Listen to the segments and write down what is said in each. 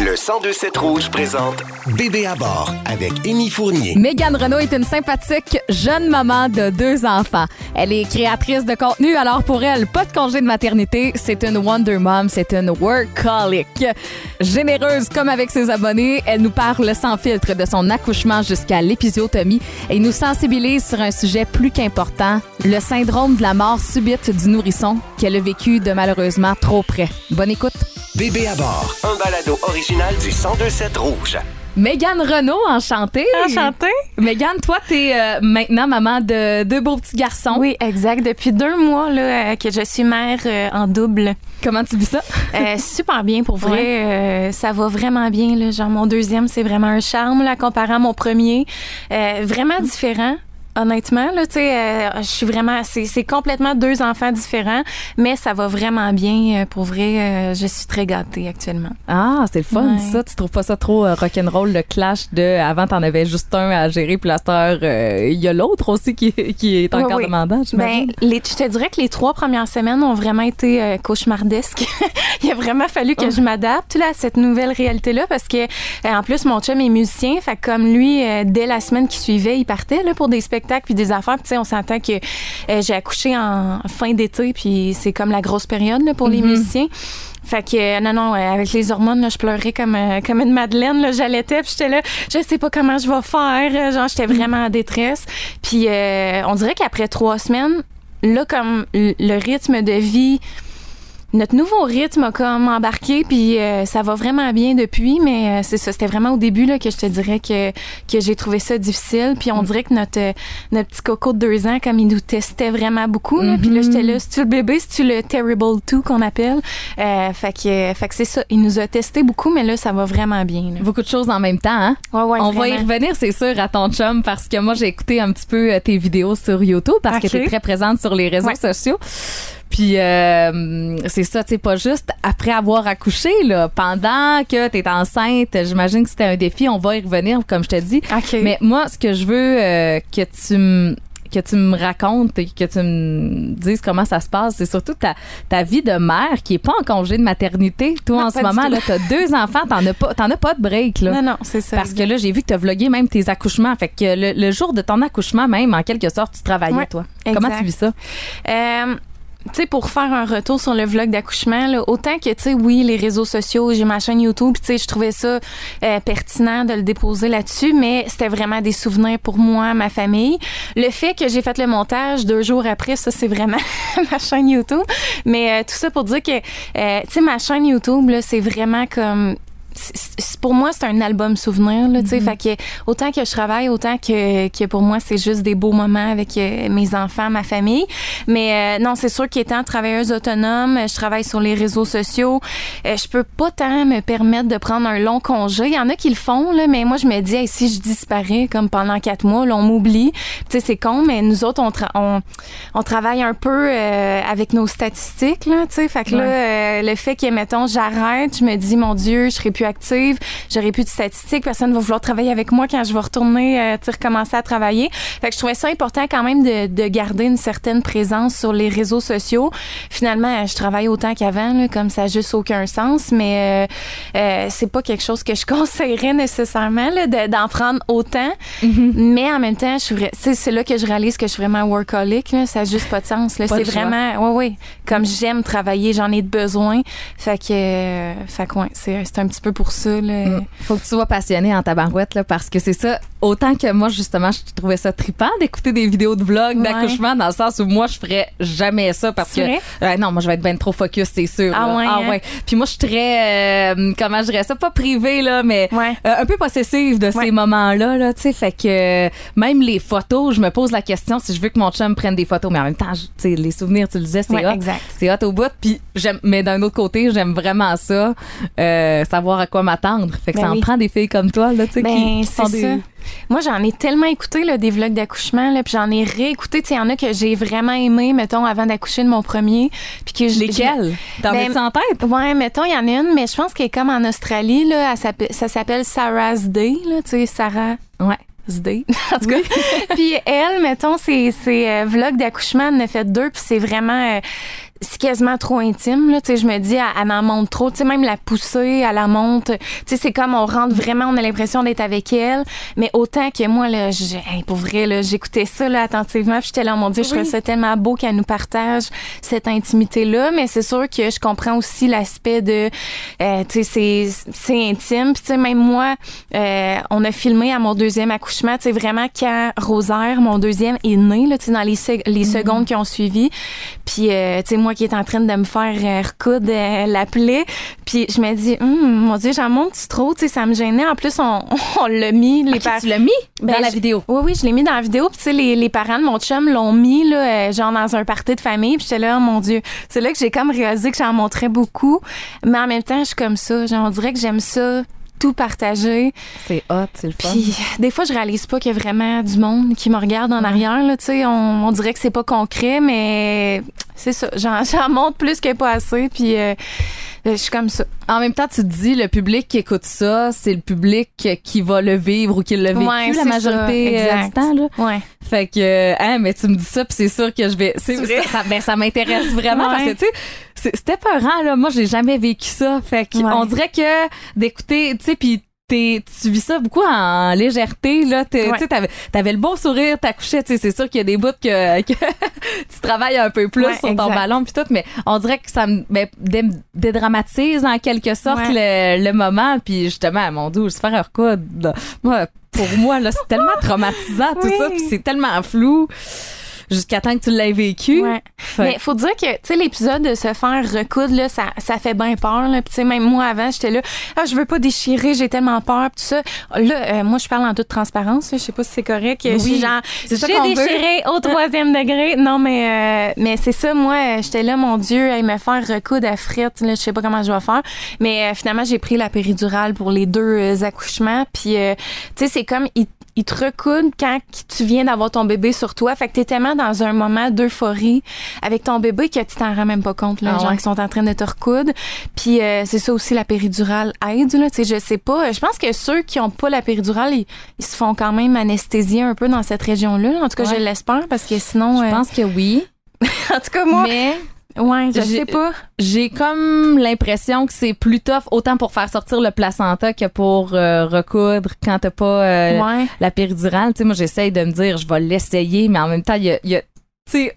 Le 1027 Rouge présente Bébé à bord avec Émy Fournier. Mégane Renault est une sympathique jeune maman de deux enfants. Elle est créatrice de contenu, alors pour elle, pas de congé de maternité, c'est une Wonder Mom, c'est une workaholic. Généreuse comme avec ses abonnés, elle nous parle sans filtre de son accouchement jusqu'à l'épisiotomie et nous sensibilise sur un sujet plus qu'important, le syndrome de la mort subite du nourrisson qu'elle a vécu de malheureusement trop près. Bonne écoute. Bébé à bord, un balado original du 1027 Rouge. Mégane Renault, enchantée. Enchantée. Mégane, toi, t'es euh, maintenant maman de deux beaux petits garçons. Oui, exact. Depuis deux mois là, euh, que je suis mère euh, en double. Comment tu vis ça? Euh, super bien, pour vrai. Euh, ça va vraiment bien. Là. Genre, mon deuxième, c'est vraiment un charme, là, comparé à mon premier. Euh, vraiment différent. Honnêtement, là, tu sais, euh, je suis vraiment, c'est, complètement deux enfants différents, mais ça va vraiment bien. euh, Pour vrai, euh, je suis très gâtée actuellement. Ah, c'est le fun, Ouais. ça. Tu trouves pas ça trop rock'n'roll, le clash de avant, t'en avais juste un à gérer, puis la star, euh, il y a l'autre aussi qui, qui est encore Oui, oui. demandant, Ben, les, je te dirais que les trois premières semaines ont vraiment été euh, cauchemardesques. Il a vraiment fallu que je m'adapte là, à cette nouvelle réalité-là parce que, en plus, mon chum est musicien. Fait comme lui, dès la semaine qui suivait, il partait là, pour des spectacles puis des affaires. Puis, tu sais, on s'entend que euh, j'ai accouché en fin d'été puis c'est comme la grosse période là, pour les musiciens. Fait que euh, non non euh, avec les hormones là, je pleurais comme euh, comme une madeleine j'allaitais puis j'étais là je sais pas comment je vais faire genre j'étais vraiment en détresse puis on dirait qu'après trois semaines là comme le rythme de vie notre nouveau rythme a comme embarqué puis euh, ça va vraiment bien depuis mais euh, c'est ça c'était vraiment au début là que je te dirais que que j'ai trouvé ça difficile puis on dirait que notre euh, notre petit coco de deux ans comme il nous testait vraiment beaucoup là, puis là j'étais là c'est tu le bébé c'est tu le terrible 2 qu'on appelle? Euh, fait que fait que c'est ça il nous a testé beaucoup mais là ça va vraiment bien là. Beaucoup de choses en même temps, hein? Ouais, ouais, On va y revenir, c'est sûr, à ton chum, parce que moi, j'ai écouté un petit peu tes vidéos sur YouTube, parce que tu es très présente sur les réseaux Ouais. sociaux. Puis, euh, c'est ça, tu sais, pas juste après avoir accouché, là, pendant que tu es enceinte, j'imagine que c'était un défi, on va y revenir, comme je te dis. OK. Mais moi, ce que je veux euh, que tu me que tu me racontes, et que tu me dises comment ça se passe, c'est surtout ta, ta vie de mère qui est pas en congé de maternité. Toi, Non, en ce moment, tout. là, t'as deux enfants, t'en as pas, t'en as pas de break, là. non non c'est ça Parce que là, j'ai vu que tu as vlogué même tes accouchements. Fait que le, le jour de ton accouchement, même, en quelque sorte, tu travaillais, Ouais, toi. exact. Comment tu vis ça? Euh, tu sais, pour faire un retour sur le vlog d'accouchement, là, autant que, tu sais, oui, les réseaux sociaux, j'ai ma chaîne YouTube, tu sais, je trouvais ça euh, pertinent de le déposer là-dessus, mais c'était vraiment des souvenirs pour moi, ma famille. Le fait que j'ai fait le montage deux jours après, ça, c'est vraiment ma chaîne YouTube. Mais euh, tout ça pour dire que, euh, tu sais, ma chaîne YouTube, là, c'est vraiment comme pour moi, c'est un album souvenir, là, tu sais. Fait que autant que je travaille, autant que, que pour moi, c'est juste des beaux moments avec euh, mes enfants, ma famille. Mais euh, non, c'est sûr qu'étant travailleuse autonome, je travaille sur les réseaux sociaux. euh, je peux pas tant me permettre de prendre un long congé. Il y en a qui le font, là, mais moi, je me dis, hey, si je disparais comme pendant quatre mois, là, on m'oublie. Tu sais, c'est con, mais nous autres, on, tra- on, on travaille un peu euh, avec nos statistiques, là, tu sais. Fait que là, le fait que, mettons, j'arrête, je me dis, mon Dieu, je serai plus active, j'aurai plus de statistiques, personne va vouloir travailler avec moi quand je vais retourner, euh, recommencer à travailler. Fait que je trouvais ça important quand même de, de garder une certaine présence sur les réseaux sociaux. Finalement, je travaille autant qu'avant, là, comme ça n'a juste aucun sens, mais euh, euh, c'est pas quelque chose que je conseillerais nécessairement, là, de- d'en prendre autant. Mais en même temps, je suis c'est là que je réalise que je suis vraiment workaholic, là, ça n'a juste pas de sens. Là. Pas C'est le choix. vraiment, oui, oui, comme j'aime travailler, j'en ai de besoin. Fait que, euh, fait que, ouais, c'est c'est un petit peu pour. Mm. Faut que tu sois passionné en tabarouette, là, parce que c'est ça. Autant que moi, justement, je trouvais ça trippant d'écouter des vidéos de vlog, Ouais. d'accouchement, dans le sens où moi, je ferais jamais ça parce que. Euh, non, moi, je vais être bien trop focus, c'est sûr. Ah là. ouais, Ah hein? ouais. Puis moi, je suis très. euh, comment je dirais ça? Pas privée, là, mais. Ouais. euh, un peu possessive de Ouais. ces moments-là, là, tu sais. Fait que euh, même les photos, je me pose la question si je veux que mon chum prenne des photos, mais en même temps, tu sais, les souvenirs, tu le disais, c'est hot. C'est hot au bout. Puis j'aime, mais d'un autre côté, j'aime vraiment ça, euh, savoir à quoi m'attendre. Fait que Ben ça en oui. prend des filles comme toi, là, tu sais, Ben, qui des. ça. Moi, j'en ai tellement écouté là, des vlogs d'accouchement, là, puis j'en ai réécouté. Tu sais, il y en a que j'ai vraiment aimé, mettons, avant d'accoucher de mon premier. Puis que je- Lesquelles? T'en Ben, en tête? Ouais, mettons, il y en a une, mais je pense qu'elle est comme en Australie, là. elle ça s'appelle Sarah's Day, là. Tu sais, Sarah. Ouais. Day. en tout cas. puis elle, mettons, c'est c'est euh, vlog d'accouchement, elle en a fait deux, puis c'est vraiment. euh, c'est quasiment trop intime là. Tu sais je me dis elle, en monte trop. Tu sais même la poussée elle la monte tu sais c'est comme on rentre vraiment on a l'impression d'être avec elle. Mais autant que moi là pour vrai là j'écoutais ça là attentivement puis j'étais là mon dieu je trouvais ça tellement beau qu'elle nous partage cette intimité là mais c'est sûr que je comprends aussi l'aspect de euh, tu sais c'est c'est intime. Puis tu sais même moi euh, on a filmé à mon deuxième accouchement. Tu sais vraiment quand Rosaire mon deuxième est né là tu sais dans les les mm-hmm. secondes qui ont suivi. Puis euh, tu sais moi qui est en train de me faire euh, recoudre euh, la plaie. Puis je me dis, hum, mon Dieu, j'en monte trop, tu sais, ça me gênait. En plus, on, on l'a mis. Les tu l'as mis dans ben, la vidéo? Oui, oui, je l'ai mis dans la vidéo. Puis tu sais, les, les, parents de mon chum l'ont mis, là, euh, genre dans un party de famille. Puis j'étais là, oh, mon Dieu. C'est là que j'ai comme réalisé que j'en montrais beaucoup. Mais en même temps, je suis comme ça. Genre, on dirait que j'aime ça tout partager. C'est hot, c'est le fun. Puis des fois, je réalise pas qu'il y a vraiment du monde qui me regarde en arrière. Là, on, on dirait que c'est pas concret, mais c'est ça. J'en montre plus que pas assez. Puis euh, je suis comme ça. En même temps, tu te dis, le public qui écoute ça, c'est le public qui va le vivre ou qui l'a vécu la majorité euh, du temps. Là. Ouais. Fait que, hein, mais tu me dis ça, puis c'est sûr que je vais. C'est vrai. Ça, ben, ça m'intéresse vraiment parce que, tu sais, c'était peurant, là. Moi, j'ai jamais vécu ça. Fait que, on dirait que d'écouter, tu sais, puis tu vis ça beaucoup en légèreté là tu avais, avais le bon sourire t'accouchais tu sais c'est sûr qu'il y a des bouts que, que tu travailles un peu plus sur ton ballon puis tout mais on dirait que ça me ben, dédramatise en quelque sorte le, moment puis justement mon dieu se faire un recoudre moi pour moi là c'est tellement traumatisant tout ça puis c'est tellement flou jusqu'à temps que tu l'aies vécu. Ouais. Mais faut dire que, tu sais, l'épisode de se faire recoudre, là, ça, ça fait bien peur, là. Puis, tu sais, même moi, avant, j'étais là, ah, je veux pas déchirer, j'ai tellement peur, tout ça. Là, euh, moi, je parle en toute transparence, je sais pas si c'est correct. Oui. Genre, j'ai déchiré au troisième degré. Non, mais, euh, mais c'est ça, moi, j'étais là, mon Dieu, à me faire recoudre à frette, là, je sais pas comment je vais faire. Mais euh, finalement, j'ai pris la péridurale pour les deux accouchements. Puis, tu sais, c'est comme, il te recoudent quand tu viens d'avoir ton bébé sur toi. Fait que t'es tellement dans un moment d'euphorie avec ton bébé que tu t'en rends même pas compte, là, ah gens qui sont en train de te recoudre. Puis euh, c'est ça aussi, la péridurale aide, là. Tu sais, je sais pas. Je pense que ceux qui ont pas la péridurale, ils, se font quand même anesthésier un peu dans cette région-là. En tout cas, je l'espère parce que sinon... Je euh, pense que oui. en tout cas, moi... Mais Ouais, je sais pas. J'ai comme l'impression que c'est plus tough autant pour faire sortir le placenta que pour euh, recoudre quand t'as pas euh, la péridurale. Tu sais, moi, j'essaye de me dire, je vais l'essayer, mais en même temps, il y a, y a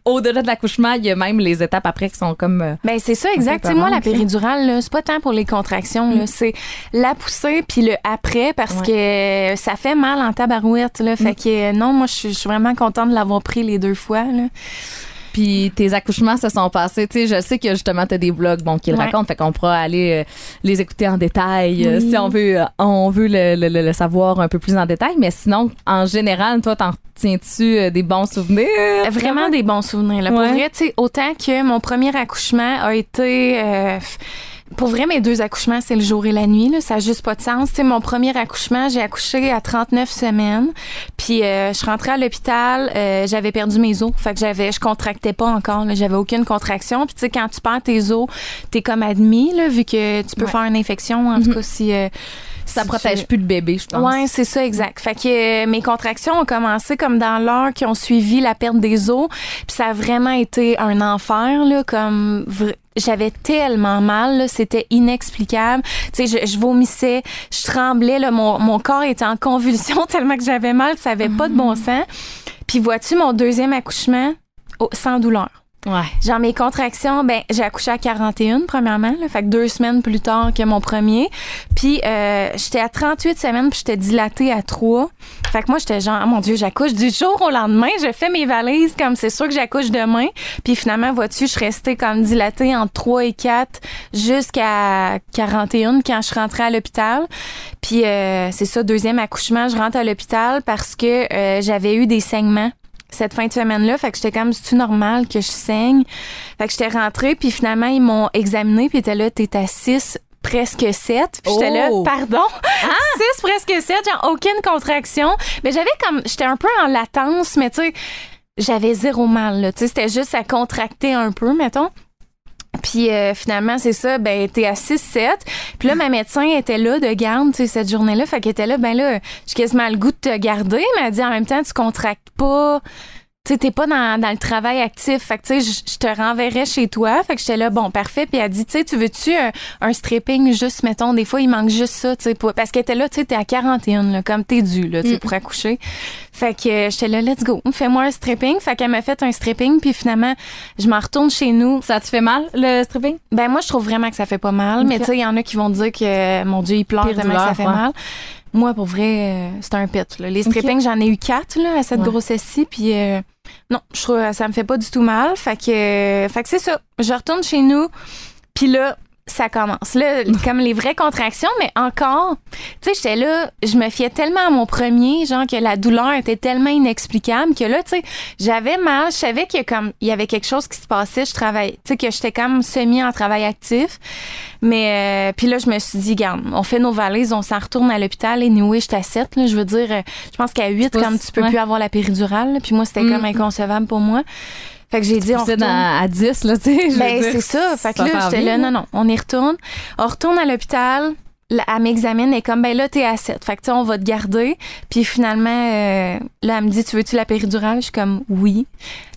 au-delà de l'accouchement, il y a même les étapes après qui sont comme. Euh, ben c'est ça, exact. moi, la péridurale, c'est pas tant pour les contractions, mm. c'est la poussée puis le après parce que ça fait mal en tabarouette. Là, Fait mm. que non, moi, je suis vraiment contente de l'avoir pris les deux fois. Là. Puis tes accouchements se sont passés. Tu sais, je sais que justement tu as des vlogs bon qui le racontent, fait qu'on pourra aller euh, les écouter en détail euh, si on veut euh, on veut le, le, savoir un peu plus en détail. Mais sinon, en général, toi, t'en tiens-tu des bons souvenirs? Vraiment des bons souvenirs. Là. Pour vrai, tu sais, autant que mon premier accouchement a été pour vrai, mes deux accouchements, c'est le jour et la nuit. Là. Ça n'a juste pas de sens. sais, mon premier accouchement, j'ai accouché à 39 semaines. Puis euh, je suis rentrée à l'hôpital, euh, j'avais perdu mes os. Fait que j'avais, je contractais pas encore. J'avais aucune contraction. Puis tu sais, quand tu perds tes os, t'es comme admis, là, vu que tu peux faire une infection. En tout mhm. cas, si... Euh, ça protège plus le bébé, je pense. Oui, c'est ça, exact. Fait que mes contractions ont commencé comme dans l'heure qui ont suivi la perte des os. Puis ça a vraiment été un enfer, là, comme j'avais tellement mal, c'était inexplicable. Tu sais, je, je, vomissais, je tremblais, là, mon, mon corps était en convulsion tellement que j'avais mal, ça avait pas de bon sens. Puis vois-tu mon deuxième accouchement? Oh, sans douleur. Ouais. Genre mes contractions, ben j'ai accouché à 41 premièrement, là, fait que deux semaines plus tard que mon premier. Puis euh, j'étais à 38 semaines, puis j'étais dilatée à 3. Fait que moi j'étais genre oh mon dieu, j'accouche du jour au lendemain, je fais mes valises comme c'est sûr que j'accouche demain. Puis finalement vois-tu, je suis restée comme dilatée entre 3 et 4 jusqu'à 41 quand je rentrée à l'hôpital. Puis euh, c'est ça deuxième accouchement, je rentre à l'hôpital parce que euh, j'avais eu des saignements cette fin de semaine-là. Fait que j'étais comme, c'est-tu normal que je saigne? Fait que j'étais rentrée, puis finalement, ils m'ont examiné, puis étaient là, t'es à 6 presque 7. Puis j'étais là, oh! pardon, 6 ah! presque 7, genre aucune contraction. Mais j'avais comme, j'étais un peu en latence, mais tu sais, j'avais zéro mal, là. Tu sais, c'était juste à contracter un peu, mettons. Puis euh, finalement, c'est ça, ben t'es à 6-7. Puis là, ma médecin était là de garde, tu sais, cette journée-là. Fait qu'elle était là, ben là, j'ai quasiment le goût de te garder. Mais elle dit en même temps, tu contractes pas tu sais, t'es pas dans, dans le travail actif. Fait que, tu sais, je- te renverrais chez toi. Fait que j'étais là, bon, parfait. Puis elle dit, tu sais, tu veux-tu un, un stripping juste, mettons, des fois, il manque juste ça, tu sais, pour- parce qu'elle était là, tu sais, t'es à 41, là, comme t'es dû, là, tu sais, pour accoucher. Fait que euh, j'étais là, let's go, fais-moi un stripping. Fait qu'elle m'a fait un stripping, puis finalement, je m'en retourne chez nous. Ça te fait mal, le stripping? Ben moi, je trouve vraiment que ça fait pas mal. Mais tu sais, il y en a qui vont dire que, mon Dieu, il pleure Pire tellement que ça fait ouais. mal. Moi, pour vrai, euh, c'est un pet. là. Les strippings, j'en ai eu quatre là, à cette grossesse-ci. Puis euh, non, je trouve ça me fait pas du tout mal. Fait que, fait que c'est ça. Je retourne chez nous. Puis là, ça commence. Là, comme les vraies contractions, mais encore, tu sais, j'étais là, je me fiais tellement à mon premier, genre que la douleur était tellement inexplicable que là, tu sais, j'avais mal, je savais qu'il y, comme, il y avait quelque chose qui se passait, je travaillais, tu sais, que j'étais comme semi en travail actif. Mais, euh, puis là, je me suis dit, garde, on fait nos valises, on s'en retourne à l'hôpital. Et nous, j'étais à 7, là, je veux dire, euh, je pense qu'à 8, Pousse, comme tu peux ouais. plus avoir la péridurale, là, puis moi, c'était Mm. comme inconcevable pour moi. Fait que j'ai dit, on retourne. à, à 10, là, tu sais. Ben, c'est ça. Fait que là, j'étais là, non, non, on y retourne. On retourne à l'hôpital. Elle m'examine et comme, ben là, t'es à 7. Fait que, tu sais, on va te garder. Puis finalement, euh, là, elle me dit, tu veux-tu la péridurale? Je suis comme, oui.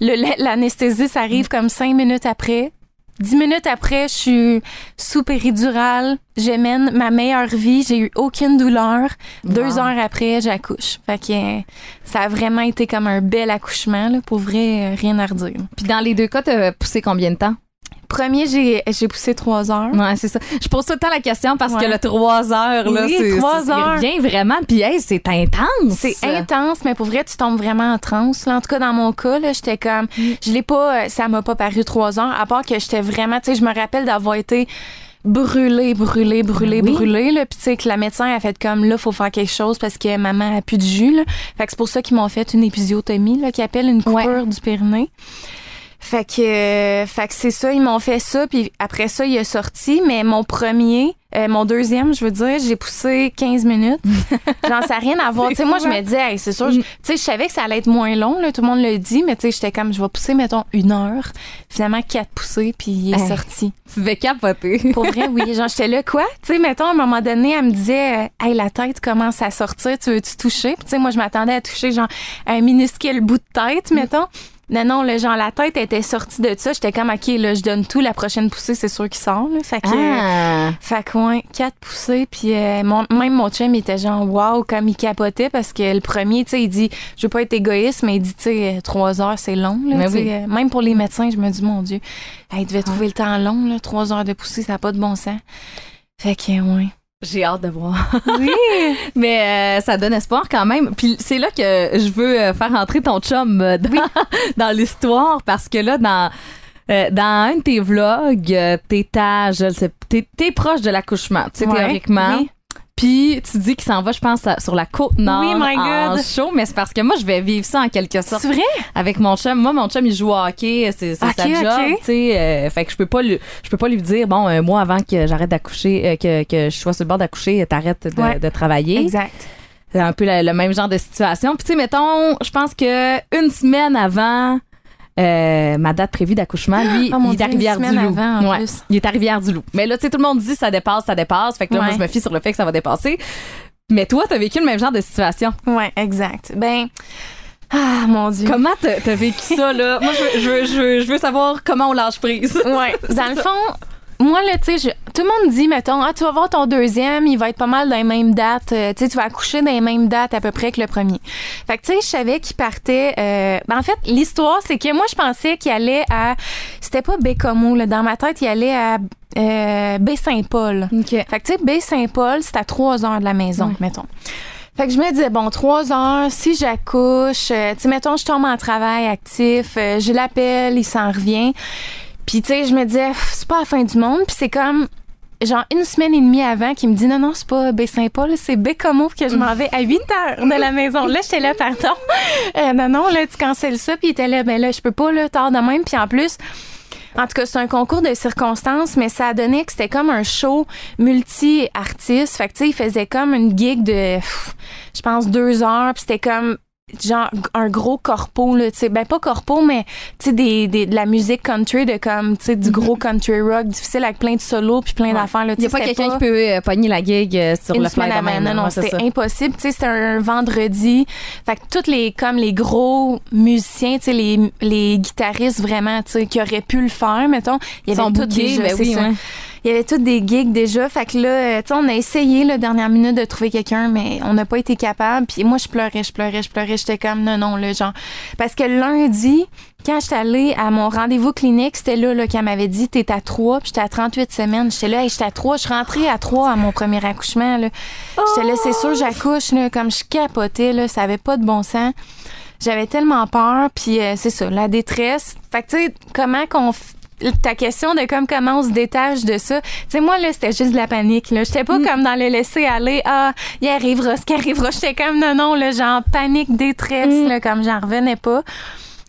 Le- la- L'anesthésie, ça arrive comme cinq minutes après. Dix minutes après, je suis sous péridurale. Je mène ma meilleure vie. J'ai eu aucune douleur. Deux heures après, j'accouche. Fait que euh, ça a vraiment été comme un bel accouchement. Là. Pour vrai, euh, rien à redire. Puis dans les deux cas, t'as poussé combien de temps? Premier, j'ai poussé trois heures. Ouais, c'est ça. Je pose tout le temps la question parce que le 3 heures, là, Oui, c'est. trois heures. Revient vraiment, puis hey, c'est intense. C'est intense, mais pour vrai, tu tombes vraiment en transe. En tout cas, dans mon cas, là, j'étais comme, je l'ai pas, euh, ça m'a pas paru trois heures, à part que j'étais vraiment, tu sais, je me rappelle d'avoir été brûlée, brûlée, brûlée, Oui. brûlée, là. Puis tu sais, que la médecin a fait comme, là, faut faire quelque chose parce que maman a plus de jus, là. Fait que c'est pour ça qu'ils m'ont fait une épisiotomie, là, qui appelle une coupure Ouais. du périnée. Fait que, euh, fait que c'est ça, ils m'ont fait ça, puis après ça, il est sorti, mais mon premier, euh, mon deuxième, je veux dire, j'ai poussé 15 minutes. Ça n'a rien à voir. Tu sais, moi, je me disais, hey, c'est sûr, je- Mm. tu sais, je savais que ça allait être moins long, là, tout le monde le dit, mais tu sais, j'étais comme, je vais pousser, mettons, une heure. Finalement, quatre poussées, puis il est Hey. sorti. Tu devais capoter. Pour vrai, oui. Genre, j'étais là, quoi? Tu sais, mettons, à un moment donné, elle me disait, euh, hey, la tête commence à sortir, tu veux-tu toucher? Puis, tu sais, moi, je m'attendais à toucher, genre, un minuscule bout de tête, mettons. Non, non, là, genre, la tête était sortie de ça. J'étais comme, OK, là, je donne tout. La prochaine poussée, c'est sûr qu'il sort, là. Fait que. Ah. Fait que, ouais, quatre poussées. Puis euh, mon- même mon chum, il était genre, wow, comme il capotait parce que le premier, tu sais, il dit, je veux pas être égoïste, mais il dit, tu sais, euh, trois heures, c'est long. Là, oui. euh, même pour les médecins, je me dis, mon Dieu, il devait trouver le temps long, là, trois heures de poussée, ça n'a pas de bon sens. Fait que, ouais. J'ai hâte de voir. Oui! Mais euh, ça donne espoir quand même. Puis c'est là que je veux euh, faire entrer ton chum euh, dans, dans l'histoire parce que là, dans. euh, dans un de tes vlogs, t'es à, je le sais, t'es, t'es proche de l'accouchement, tu sais, Ouais, théoriquement. oui. Puis tu dis qu'il s'en va, je pense, à- sur la côte nord Oui, my en God. show, mais c'est parce que moi, je vais vivre ça en quelque sorte C'est vrai? avec mon chum. Moi, mon chum, il joue au hockey, c'est, c'est Ok, sa job, ok. tu sais. euh, fait que je peux pas lui, je peux pas lui dire, bon, un mois avant que j'arrête d'accoucher, euh, que, que je sois sur le bord d'accoucher, t'arrêtes de, Ouais. de travailler. Exact. C'est un peu le, le même genre de situation. Puis tu sais, mettons, je pense que une semaine avant euh, ma date prévue d'accouchement, lui, Oh il est à Rivière-du-Loup. Ouais, il est à Rivière-du-Loup. Mais là, tu sais, tout le monde dit ça dépasse, ça dépasse. Fait que là, moi, je me fie sur le fait que ça va dépasser. Mais toi, t'as vécu le même genre de situation. Ouais, exact. Ben, ah, mon Dieu. Comment t'as vécu ça, là? Moi, je veux, je, veux, je, veux, je veux savoir comment on lâche prise. Ouais. Dans le fond, moi, là, tu sais, je- tout le monde dit, mettons, ah, tu vas voir ton deuxième, il va être pas mal dans les mêmes dates. euh, tu sais, tu vas accoucher dans les mêmes dates à peu près que le premier. Fait que, tu sais, je savais qu'il partait. euh, ben, en fait, l'histoire, c'est que moi, je pensais qu'il allait à. C'était pas Bécomo, là. Dans ma tête, il allait à euh, Baie-Saint-Paul. OK. Fait que, tu sais, Baie-Saint-Paul, c'est à trois heures de la maison, Ouais. mettons. Fait que je me disais, bon, trois heures, si j'accouche, euh, tu sais, mettons, je tombe en travail actif, euh, je l'appelle, il s'en revient. Puis, tu sais, je me disais, c'est pas la fin du monde. Puis, c'est comme, genre, une semaine et demie avant qu'il me dit, non, non, c'est pas Baie-Saint-Paul, c'est Bécomo que je m'en vais à 8 heures de la maison. Là, j'étais là, pardon. Euh, non, non, là, tu cancelles ça. Puis, il était là, ben là, je peux pas, là, tard de même. Puis, en plus, en tout cas, c'est un concours de circonstances, mais ça a donné que c'était comme un show multi-artiste. Fait que, tu sais, il faisait comme une gig de, je pense, deux heures. Puis c'était comme genre un gros corpo là tu sais ben pas corpo mais tu sais des, des de la musique country de comme tu sais du gros country rock difficile avec plein de solos puis plein d'affaires là n'y a pas quelqu'un qui peut euh, pogner la gig euh, sur une le fly avant. de même, Non, non, ouais, c'était impossible. Tu sais, c'était un vendredi. Fait que tous les, comme les gros musiciens, tu sais, les, les guitaristes vraiment, tu sais, qui auraient pu le faire, mettons, il y avait toutes bookés, déjà, ben oui, ouais. Il y avait toutes des gigs déjà. Fait que là, euh, tu sais, on a essayé, la dernière minute, de trouver quelqu'un, mais on n'a pas été capable. Puis moi, je pleurais, je pleurais, je pleurais. J'étais comme, non, non, là, genre. Parce que lundi, quand j'étais allée à mon rendez-vous clinique, c'était là, là qu'elle m'avait dit, t'es à 3, puis j'étais à 38 semaines. J'étais là, hey, j'étais à 3. Je suis à 3 à mon premier accouchement, là. J'étais là, c'est sûr, j'accouche, là, comme je capotais, là, ça avait pas de bon sens. J'avais tellement peur, puis euh, c'est ça, la détresse. Fait que, tu sais, comment qu'on. f- Ta question de comme comment on se détache de ça. Tu sais, moi, là, c'était juste de la panique, là. J'étais pas comme dans le laisser aller. Ah, il arrivera ce qui arrivera. J'étais comme, non, non, là, genre panique, détresse, là, comme j'en revenais pas.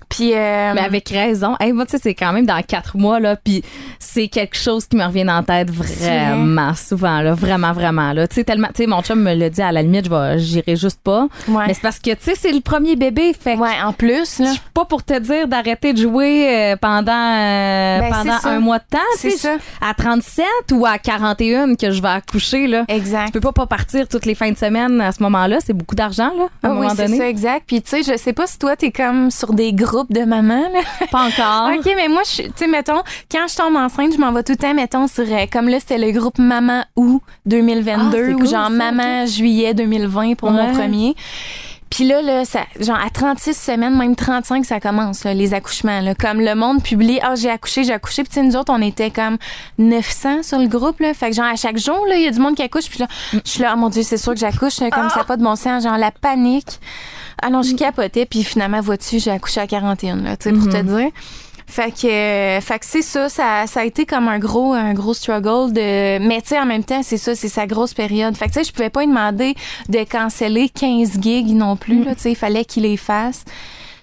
Puis, euh, Mais avec raison. Hey, moi, tu sais, c'est quand même dans quatre mois, là, puis c'est quelque chose qui me revient en tête vraiment souvent, là, vraiment, vraiment, là. Tu sais, tellement, tu sais, mon chum me l'a dit, à la limite, je vais, j'irai juste pas. Ouais. Mais c'est parce que, tu sais, c'est le premier bébé, fait ouais, en plus, là. je suis pas pour te dire d'arrêter de jouer euh, pendant, euh, Ben, pendant c'est ça. un mois de temps, C'est ça. à 37 ou à 41 que je vais accoucher, là. Exact. Je peux pas pas partir toutes les fins de semaine à ce moment-là, c'est beaucoup d'argent, là, à un Ah oui, moment c'est donné. ça, exact. Puis, tu sais, je sais pas si toi, t'es comme sur des groupes de mamans, là. Pas encore. OK, mais moi, tu sais, mettons, quand je tombe enceinte, je m'en vais tout le temps, mettons, sur, euh, comme là, c'était le groupe Maman Août 2022, Ah, c'est ou cool, genre ça, Maman Juillet 2020 pour mon premier. Puis là, là, ça, genre à 36 semaines, même 35, ça commence, là, les accouchements. Là. Comme le monde publie, ah, j'ai accouché, j'ai accouché. Puis nous autres, on était comme 900 sur le groupe. Là. Fait que genre, à chaque jour, là, il y a du monde qui accouche. Puis là, je suis là, oh mon Dieu, c'est sûr que j'accouche. Comme ça, pas de bon sens. Genre, la panique. Ah non, je capotais. Puis finalement, vois-tu, j'ai accouché à 41, là, tu sais, pour te dire. Fait que, euh, fait que c'est ça, ça, ça a été comme un gros, un gros struggle de, mais tu sais, en même temps, c'est ça, c'est sa grosse période. Fait que tu sais, je pouvais pas lui demander de canceller 15 gigs non plus, là, tu sais, il fallait qu'il les fasse.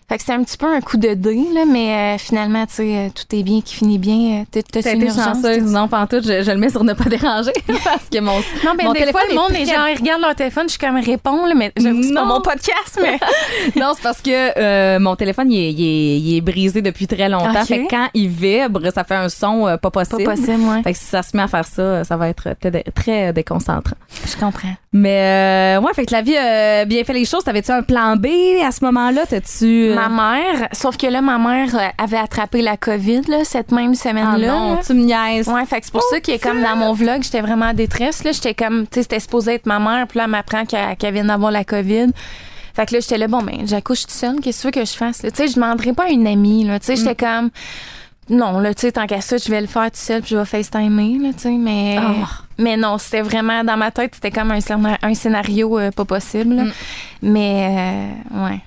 Fait que c'était un petit peu un coup de dé, là, mais euh, finalement, tu sais, euh, tout est bien qui finit bien. Euh, T'as- une été urgence? chanceuse. Non, pas en tout. Je, je le mets sur ne pas déranger parce que mon. Non, ben mon des téléphone fois, le est monde, les gens, ils regardent leur téléphone, je suis comme réponds, là, mais j'avoue que c'est pas mon podcast, mais. non, c'est parce que euh, mon téléphone, il est, il est- il est brisé depuis très longtemps. Fait que quand il vibre, ça fait un son euh, pas pas possible. possible, ouais. Fait que si ça se met à faire ça, ça va être très, très déconcentrant. Je comprends. Mais euh, ouais, fait que la vie a bien fait les choses. T'avais-tu un plan B à ce moment-là? T'as-tu. Ma mère, sauf que là, ma mère euh, avait attrapé la COVID, là, cette même Ah semaine-là. non, là. tu me niaises. Ouais, fait que c'est pour ça que comme dans mon vlog, j'étais vraiment en détresse là, j'étais comme tu sais c'était supposé être ma mère, puis là elle m'apprend qu'elle qu'elle vient d'avoir la Covid. Fait que là j'étais là bon ben j'accouche toute seule, qu'est-ce que tu veux que je fasse? Tu sais je demanderais pas à une amie là, tu sais j'étais comme non là tu sais tant qu'à ça je vais le faire toute seule puis je vais FaceTimer là tu sais mais Ah. mais non, c'était vraiment dans ma tête, c'était comme un, scénar- un scénario euh, pas possible. là. Mais euh, ouais.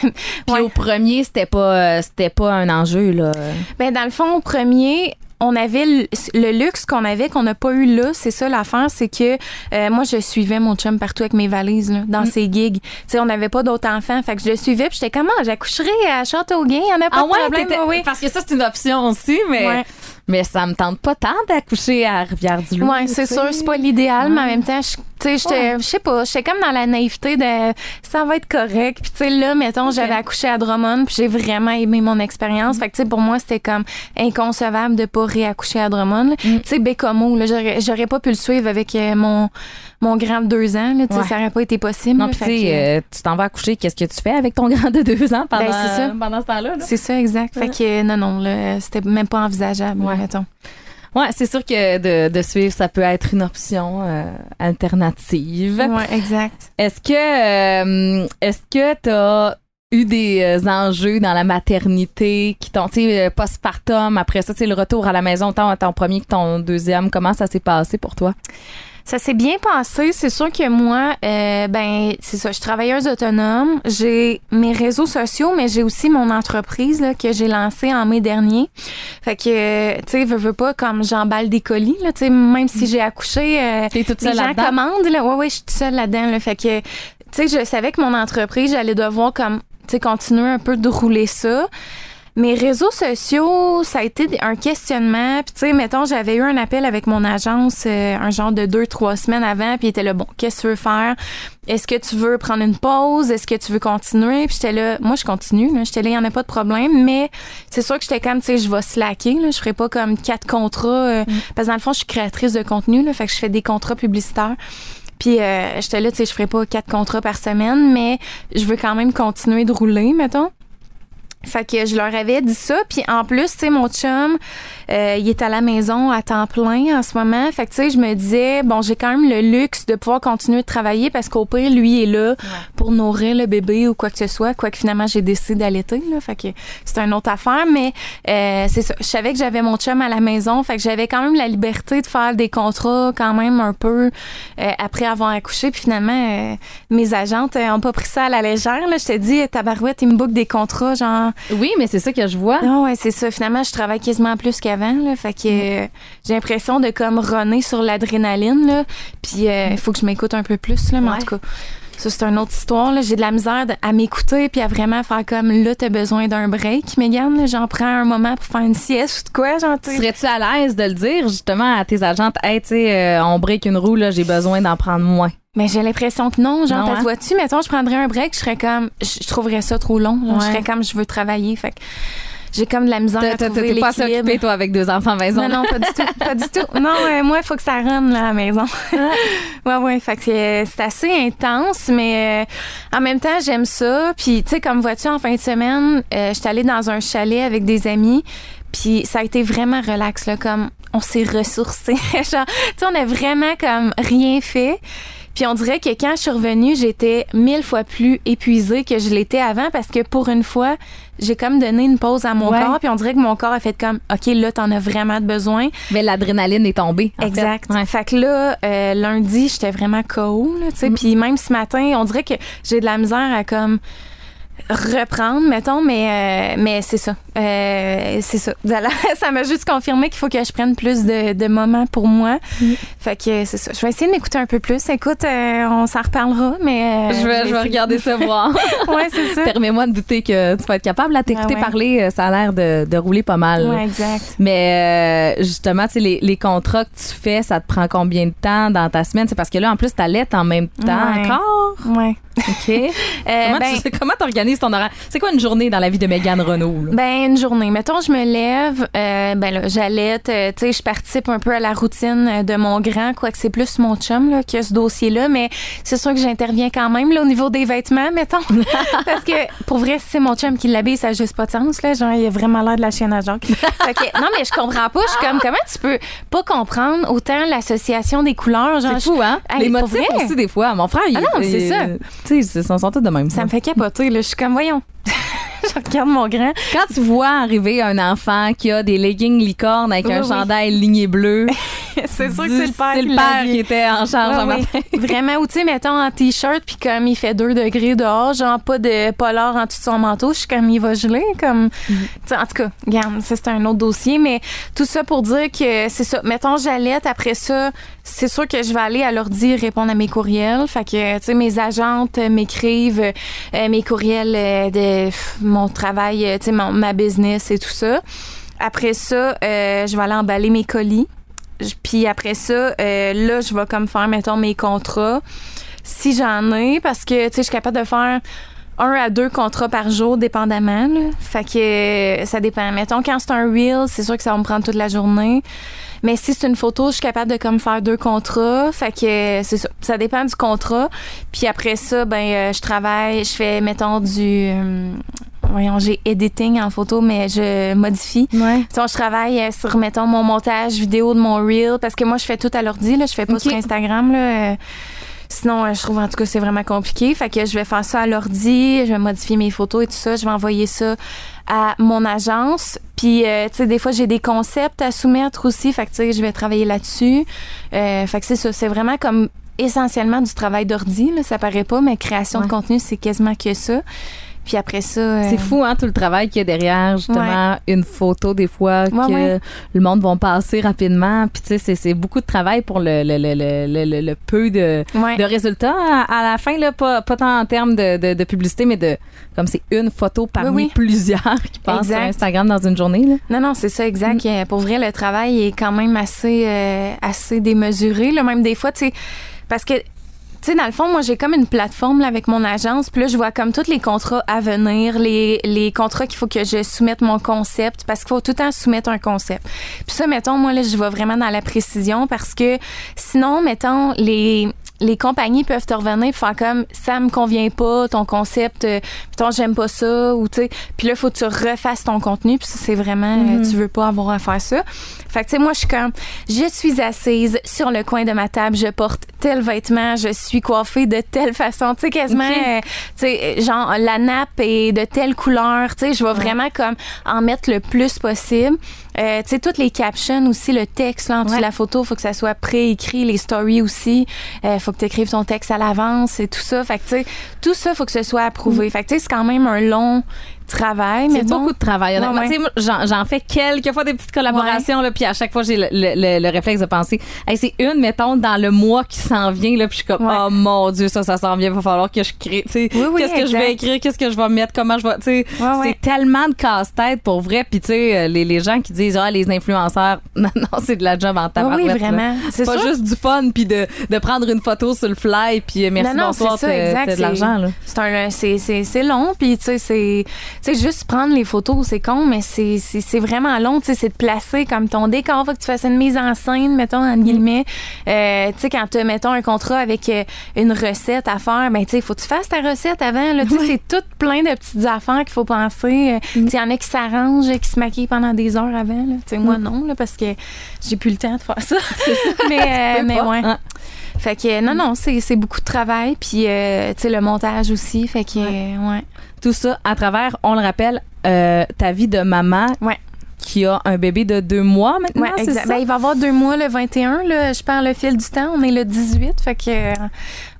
Puis Ouais. au premier, c'était pas, euh, c'était pas un enjeu, là. Ben dans le fond, au premier, on avait le, le luxe qu'on avait qu'on n'a pas eu là, c'est ça l'affaire, c'est que euh, moi je suivais mon chum partout avec mes valises là, dans ses gigs. Tu sais, on n'avait pas d'autres enfants, fait que je le suivais, puis j'étais comment j'accoucherai à Châteauguay, il y en a pas de problème, t'étais- oui. parce que ça, c'est une option aussi, mais, Ouais. Mais ça me tente pas tant d'accoucher à Rivière-du-Loup. Ouais, c'est sûr, c'est pas l'idéal, mais en même temps, je- tu sais, j'étais, je sais pas, j'étais comme dans la naïveté de ça va être correct. Puis tu sais là, mettons, j'avais accouché à Drummond, puis j'ai vraiment aimé mon expérience. Fait que tu sais pour moi, c'était comme inconcevable de pas réaccoucher à Drummond. là. Tu sais Bécomo, là, j'aurais, j'aurais pas pu le suivre avec euh, mon mon grand de deux ans, là, Ouais. ça aurait pas été possible. Non, là. que, euh, tu t'en vas accoucher, qu'est-ce que tu fais avec ton grand de deux ans pendant, Ben, c'est ça. pendant ce temps-là? là? c'est ça exact. Fait que non non, là, c'était même pas envisageable, Ouais. mettons. Ouais, c'est sûr que de, de suivre, ça peut être une option euh, alternative. Ouais, exact. Est-ce que euh, est-ce que t'as eu des euh, enjeux dans la maternité qui t'ont, tu sais, postpartum, après ça, tu sais, le retour à la maison, tant ton premier que ton deuxième, comment ça s'est passé pour toi? Ça s'est bien passé. C'est sûr que moi, euh, ben, c'est ça. Je suis travailleuse autonome. J'ai mes réseaux sociaux, mais j'ai aussi mon entreprise là, que j'ai lancée en mai dernier. Fait que, euh, tu sais, veux, veux pas comme j'emballe des colis. Là, tu sais, même si j'ai accouché, euh, T'es toute les seule gens commandent. Là, ouais, ouais, je suis toute seule là-dedans. Là, fait que, tu sais, je savais que mon entreprise, j'allais devoir comme, tu sais, continuer un peu de rouler ça. Mes réseaux sociaux, ça a été un questionnement. Puis, tu sais, mettons, j'avais eu un appel avec mon agence euh, un genre de deux, trois semaines avant. Puis, il était là, bon, qu'est-ce que tu veux faire? Est-ce que tu veux prendre une pause? Est-ce que tu veux continuer? Puis, j'étais là, moi, je continue. J'étais là, il n'y en a pas de problème. Mais c'est sûr que j'étais comme, tu sais, je vais slacker. Là. Je ferai pas comme quatre contrats. Euh, mm. Parce que dans le fond, je suis créatrice de contenu. Là, fait que je fais des contrats publicitaires. Puis euh, j'étais là, tu sais, je ferai pas quatre contrats par semaine, mais je veux quand même continuer de rouler, mettons. Fait que je leur avais dit ça. Puis en plus, tu sais, mon chum, euh, il est à la maison à temps plein en ce moment. Fait que, tu sais, je me disais, bon, j'ai quand même le luxe de pouvoir continuer de travailler parce qu'au pire, lui est là pour nourrir le bébé ou quoi que ce soit. Quoique finalement, j'ai décidé d'allaiter, là. Fait que c'est une autre affaire. Mais euh, c'est ça. Je savais que j'avais mon chum à la maison. Fait que j'avais quand même la liberté de faire des contrats quand même un peu euh, après avoir accouché. Puis finalement, mes agentes ont pas pris ça à la légère. Là. Je t'ai dit, tabarouette, ils me bookent des contrats, genre oui, mais c'est ça que je vois. Non, ah ouais, c'est ça. Finalement, je travaille quasiment plus qu'avant. Là, fait que euh, j'ai l'impression de comme runner sur l'adrénaline. Là, puis euh, il faut que je m'écoute un peu plus. Là, mais en tout cas. Ça, c'est une autre histoire. J'ai de la misère à m'écouter puis à vraiment faire comme là, t'as besoin d'un break, Mégane. J'en prends un moment pour faire une sieste ou de quoi, genre, Serais-tu à l'aise de le dire justement à tes agentes? Hey, tu sais, euh, on break une roue, là, j'ai besoin d'en prendre moins. Mais j'ai l'impression que non, genre, parce hein? vois-tu, mettons, je prendrais un break, je serais comme, je, trouverais ça trop long. Je serais comme, je veux travailler. Fait que j'ai comme de la misère à trouver l'équilibre. pas occupée, toi, avec deux enfants à maison. Non, non, pas du tout. Pas du tout. Non, euh, moi, il faut que ça renne, là, à la maison. ouais, ouais. Fait que c'est assez intense, mais euh, en même temps, j'aime ça. Puis, tu sais, comme vois-tu, en fin de semaine, euh, j'étais allée dans un chalet avec des amis. Puis ça a été vraiment relax, là, comme on s'est ressourcé. Genre, tu sais, on a vraiment comme rien fait. Puis on dirait que quand je suis revenue, j'étais mille fois plus épuisée que je l'étais avant parce que pour une fois, j'ai comme donné une pause à mon corps. Puis on dirait que mon corps a fait comme, OK, là, t'en as vraiment besoin. Mais l'adrénaline est tombée. exact. Fait. que là, euh, lundi, j'étais vraiment KO. Tu sais, mm. Puis même ce matin, on dirait que j'ai de la misère à comme reprendre, mettons, mais, euh, mais c'est ça. Euh, c'est ça. ça m'a juste confirmé qu'il faut que je prenne plus de, de moments pour moi. Mm. Fait que c'est ça. Je vais essayer de m'écouter un peu plus. Écoute, euh, on s'en reparlera, mais. je vais, je vais regarder ça voir. ouais, c'est ça. Permets-moi de douter que tu vas être capable. Là, t'écouter ah parler, ça a l'air de, de, rouler pas mal. Ouais, exact. Mais justement, tu sais, les, les, contrats que tu fais, ça te prend combien de temps dans ta semaine? C'est parce que là, en plus, t'allaites en même temps encore? Ouais. OK. comment ben, tu comment organises ton horaire? C'est quoi une journée dans la vie de Megan Renault? Ben, une journée. Mettons, je me lève, euh, ben là, j'allaite, euh, tu sais, je participe un peu à la routine de mon grand, quoique c'est plus mon chum là, qui a ce dossier-là, mais c'est sûr que j'interviens quand même là, au niveau des vêtements, mettons. Parce que pour vrai, si c'est mon chum qui l'habille, ça n'a juste pas de sens. Là. Genre, il a vraiment l'air de la chienne à Jacques. non, mais je comprends pas. Je suis comme, comment tu peux pas comprendre autant l'association des couleurs? C'est fou, hein? Les motifs aussi, des fois. Mon frère, il, ah non, c'est ça. Tu sais, ils sont tous de même. Ça me fait capoter. Là. Je suis comme, voyons. je regarde mon grand. Quand tu vois arriver un enfant qui a des leggings licornes avec un chandail ligné bleu, c'est sûr que c'est le père, c'est le père qui était en charge en. Vraiment, ou tu sais, mettons en t-shirt, puis comme il fait 2 degrés dehors, genre pas de polar en dessous de son manteau, je suis comme il va geler. Comme, mm-hmm. En tout cas, regarde, ça c'est un autre dossier, mais tout ça pour dire que c'est ça. Mettons, j'allaite, après ça, c'est sûr que je vais aller à l'ordi répondre à mes courriels. Fait que, tu sais, mes agentes m'écrivent euh, mes courriels euh, de mon travail, euh, tu sais, ma business et tout ça. Après ça, je vais aller emballer mes colis. Puis après ça, là, je vais comme faire, mettons, mes contrats. Si j'en ai, parce que, tu sais, je suis capable de faire un à deux contrats par jour, dépendamment. Fait que ça dépend. Mettons, quand c'est un reel, c'est sûr que ça va me prendre toute la journée. Mais si c'est une photo, je suis capable de comme faire deux contrats. Fait que c'est ça. Ça dépend du contrat. Puis après ça, ben euh, je travaille, je fais, mettons, du. Euh, voyons, j'ai editing en photo, mais je modifie. Ouais. je travaille euh, sur, mettons, mon montage vidéo de mon reel, parce que moi, je fais tout à l'ordi, là. Je fais pas sur Instagram, là. Sinon, je trouve en tout cas c'est vraiment compliqué. Fait que je vais faire ça à l'ordi, je vais modifier mes photos et tout ça. Je vais envoyer ça à mon agence. Puis, euh, tu sais, des fois, j'ai des concepts à soumettre aussi. Fait que, tu sais, je vais travailler là-dessus. Euh, fait que c'est ça. C'est vraiment comme essentiellement du travail d'ordi. Là, ça paraît pas, mais création de contenu, c'est quasiment que ça. Puis après ça. euh, C'est fou, hein, tout le travail qu'il y a derrière, justement, une photo, des fois, que ouais. le monde va passer rapidement. Puis, tu sais, c'est- beaucoup de travail pour le, le, le, le, peu de, de résultats à, à la fin, là, pas, pas tant en termes de, de, de publicité, mais de comme c'est une photo parmi Oui, oui. plusieurs qui passent sur. Instagram dans une journée. Là. Non, non, c'est ça, exact. Mm. Euh, Pour vrai, le travail est quand même assez, euh, assez démesuré. Là, même des fois, tu sais, parce que, tu sais, dans le fond, moi, j'ai comme une plateforme là, avec mon agence. Puis là, je vois comme tous les contrats à venir, les, les contrats qu'il faut que je soumette mon concept, parce qu'il faut tout le temps soumettre un concept. Puis ça, mettons, moi, là, je vais vraiment dans la précision parce que sinon, mettons, les les compagnies peuvent te revenir et faire comme ça me convient pas ton concept euh, mettons j'aime pas ça ou tu sais. Puis là faut que tu refasses ton contenu puis c'est vraiment euh, tu veux pas avoir à faire ça. Fait que tu sais moi je suis comme je suis assise sur le coin de ma table je porte tel vêtement je suis coiffée de telle façon tu sais quasiment euh, tu sais genre la nappe est de telle couleur. Tu sais je vais vraiment comme en mettre le plus possible euh, tu sais toutes les captions aussi le texte là en dessous Ouais. de la photo faut que ça soit préécrit les stories aussi. Euh, faut que tu écrives ton texte à l'avance et tout ça. Fait que tu sais tout ça faut que ce soit approuvé. Fait que tu sais c'est quand même un long travail mais C'est beaucoup de travail. honnêtement. Ouais, J'en, fais quelques fois des petites collaborations, là, puis à chaque fois, j'ai le, le- le- le réflexe de penser, hey, c'est une, mettons, dans le mois qui s'en vient, là, puis je suis comme, oh mon Dieu, ça, ça s'en vient, va falloir que je crée. Tu sais, Oui, oui, qu'est-ce que je vais écrire, qu'est-ce que je vais mettre, comment je vais. Tu c'est tellement de casse-tête pour vrai. Puis, tu sais, euh, les, les gens qui disent, ah, les influenceurs, non, non, c'est de la job en tabarouette. oui, vraiment. C'est C'est pas sûr. juste du fun, puis de, de prendre une photo sur le fly, puis euh, merci, Non, bonsoir, c'est ça, t'as- de l'argent, là. C'est long puis tu sais c'est sais juste prendre les photos c'est con mais c'est c'est c'est vraiment long tu sais c'est de placer comme ton décor. Faut que tu fasses une mise en scène mettons en guillemets. Euh, tu sais quand tu mettons un contrat avec euh, une recette à faire ben tu sais faut que tu fasses ta recette avant là. Tu sais c'est tout plein de petites affaires qu'il faut penser. Euh, tu sais il y en a qui s'arrangent qui se maquillent pendant des heures avant là. Tu sais moi non là parce que j'ai plus le temps de faire ça. Mais euh, mais pas, ouais. Hein. fait que non, non, c'est c'est beaucoup de travail. Puis, euh, tu sais, le montage aussi. Fait que, euh, ouais. Tout ça à travers, on le rappelle, euh, ta vie de maman Ouais. Qui a un bébé de deux mois maintenant, Ouais, c'est ça? Ben, il va avoir deux mois le 21. Là, je perds le fil du temps. On est le 18. Fait que, euh,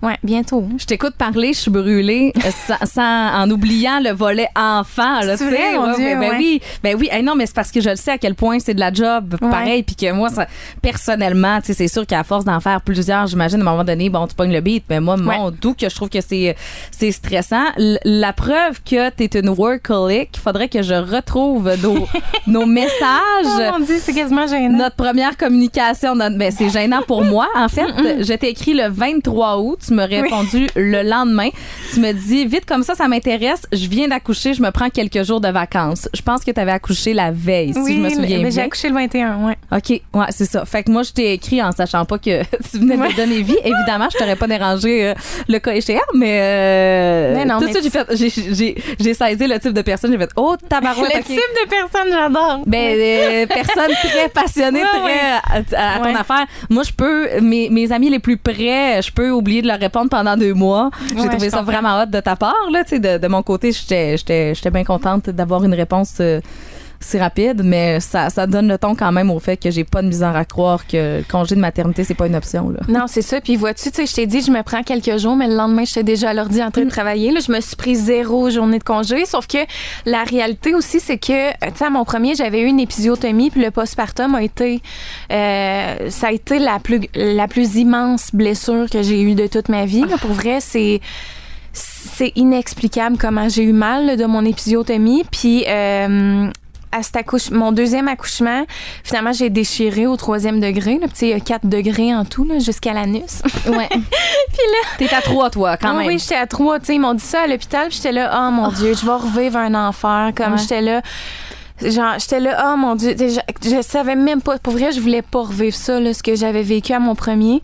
ouais, bientôt. Je t'écoute parler, je suis brûlée, sans, sans- en oubliant le volet enfant. Là, tu sais. vrai, mon Ouais, Dieu, ben, ben ouais. oui, ben oui. Hey, non, mais c'est parce que je le sais à quel point c'est de la job, pareil, puis que moi, ça, personnellement, tu sais, c'est sûr qu'à force d'en faire plusieurs, j'imagine à un moment donné, bon, tu pognes le beat, mais moi, mon doux que je trouve que c'est c'est stressant. L- la preuve que t'es une workaholic, faudrait que je retrouve nos, nos messages. Oh mon Dieu, c'est quasiment gênant. Notre première communication, notre- ben, c'est gênant pour moi, en fait. Je t'ai écrit le 23 août, tu m'as répondu le lendemain. Tu me dis, vite comme ça, ça m'intéresse, je viens d'accoucher, je me prends quelques jours de vacances. Je pense que tu avais accouché la veille, si je me souviens mais bien. j'ai accouché le 21, ouais. OK, ouais, c'est ça. Fait que moi, je t'ai écrit en sachant pas que tu venais de me donner vie. Évidemment, je t'aurais pas dérangé euh, le cas échéant, mais, euh, Mais non, tout de suite, j'ai saisi le type de personne, j'ai fait, oh, tabarouette, Le type de personne, j'adore. Ben, euh, personne très passionnée, Ouais, très à, à ton Ouais. affaire. Moi, je peux, mes, mes amis les plus près, je peux oublier de leur répondre pendant deux mois. J'ai trouvé ça comprends. vraiment hot de ta part, là, tu sais, de, de mon côté, j'étais bien contente d'avoir une réponse euh, si rapide, mais ça, ça donne le ton quand même au fait que j'ai pas de misère à croire que le congé de maternité, c'est pas une option, là. Non, c'est ça. Puis vois-tu, tu sais, je t'ai dit, je me prends quelques jours, mais le lendemain, j'étais déjà à l'ordi en train Mm. de travailler. Là, je me suis pris zéro journée de congé. Sauf que la réalité aussi, c'est que, tu sais, à mon premier, j'avais eu une épisiotomie, puis le postpartum a été, euh, ça a été la plus, la plus immense blessure que j'ai eue de toute ma vie. là. Pour vrai, c'est c'est inexplicable comment j'ai eu mal là, de mon épisiotomie. Puis euh, à cet accouche- mon deuxième accouchement, finalement, j'ai déchiré au troisième degré. Là, a 4 degrés en tout, là, jusqu'à l'anus. Ouais. puis là, T'es à trois, toi, quand oui, même. oui, j'étais à 3. Ils m'ont dit ça à l'hôpital. Puis j'étais là, oh mon Dieu, je vais revivre un enfer. Comme Ouais. j'étais là. Genre, j'étais là, oh mon Dieu, je, je savais même pas, pour vrai, je voulais pas revivre ça, là, ce que j'avais vécu à mon premier.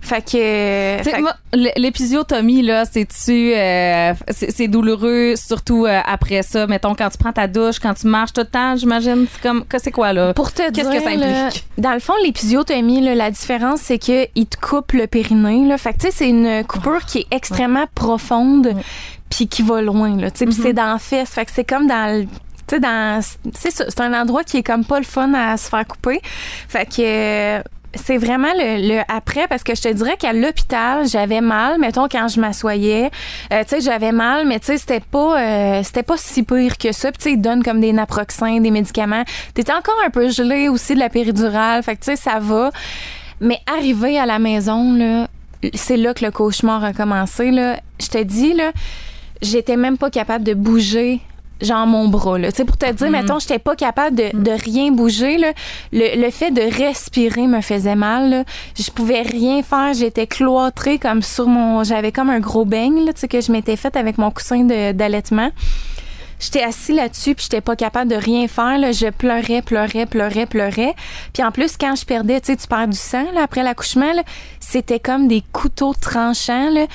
Fait que. Fait moi, l'épisiotomie, là, c'est-tu, euh, c'est douloureux, surtout euh, après ça? Mettons, quand tu prends ta douche, quand tu marches tout le temps, j'imagine. C'est comme, que c'est quoi, là? Pour te Qu'est-ce dire, que ça implique? dans le fond, l'épisiotomie, là, la différence, c'est que il te coupe le périnée. Là. Fait que, tu sais, c'est une coupure qui est extrêmement profonde puis qui va loin. Là, tu sais, Mm-hmm. c'est dans la fesse. Fait que c'est comme dans le... Tu sais, dans... C'est un endroit qui est comme pas le fun à se faire couper. Fait que... c'est vraiment le, après parce que je te dirais qu'à l'hôpital, j'avais mal, mettons quand je m'assoyais, euh, tu sais j'avais mal, mais tu sais c'était pas euh, c'était pas si pire que ça. Tu sais ils donnent comme des naproxènes, des médicaments. T'étais encore un peu gelé aussi de la péridurale, fait que tu sais ça va. Mais arrivé à la maison là, c'est là que le cauchemar a commencé là. Je te dis là, j'étais même pas capable de bouger genre mon bras là. Tu sais pour te dire mettons j'étais pas capable de, de rien bouger là. Le, le fait de respirer me faisait mal là. Je pouvais rien faire, j'étais cloîtrée comme sur mon j'avais comme un gros beigne là, tu sais que je m'étais faite avec mon coussin d'allaitement. J'étais assis là-dessus puis j'étais pas capable de rien faire là, je pleurais, pleurais, pleurais, pleurais. Puis en plus quand je perdais, tu sais tu perds du sang là après l'accouchement c'était comme des couteaux tranchants là.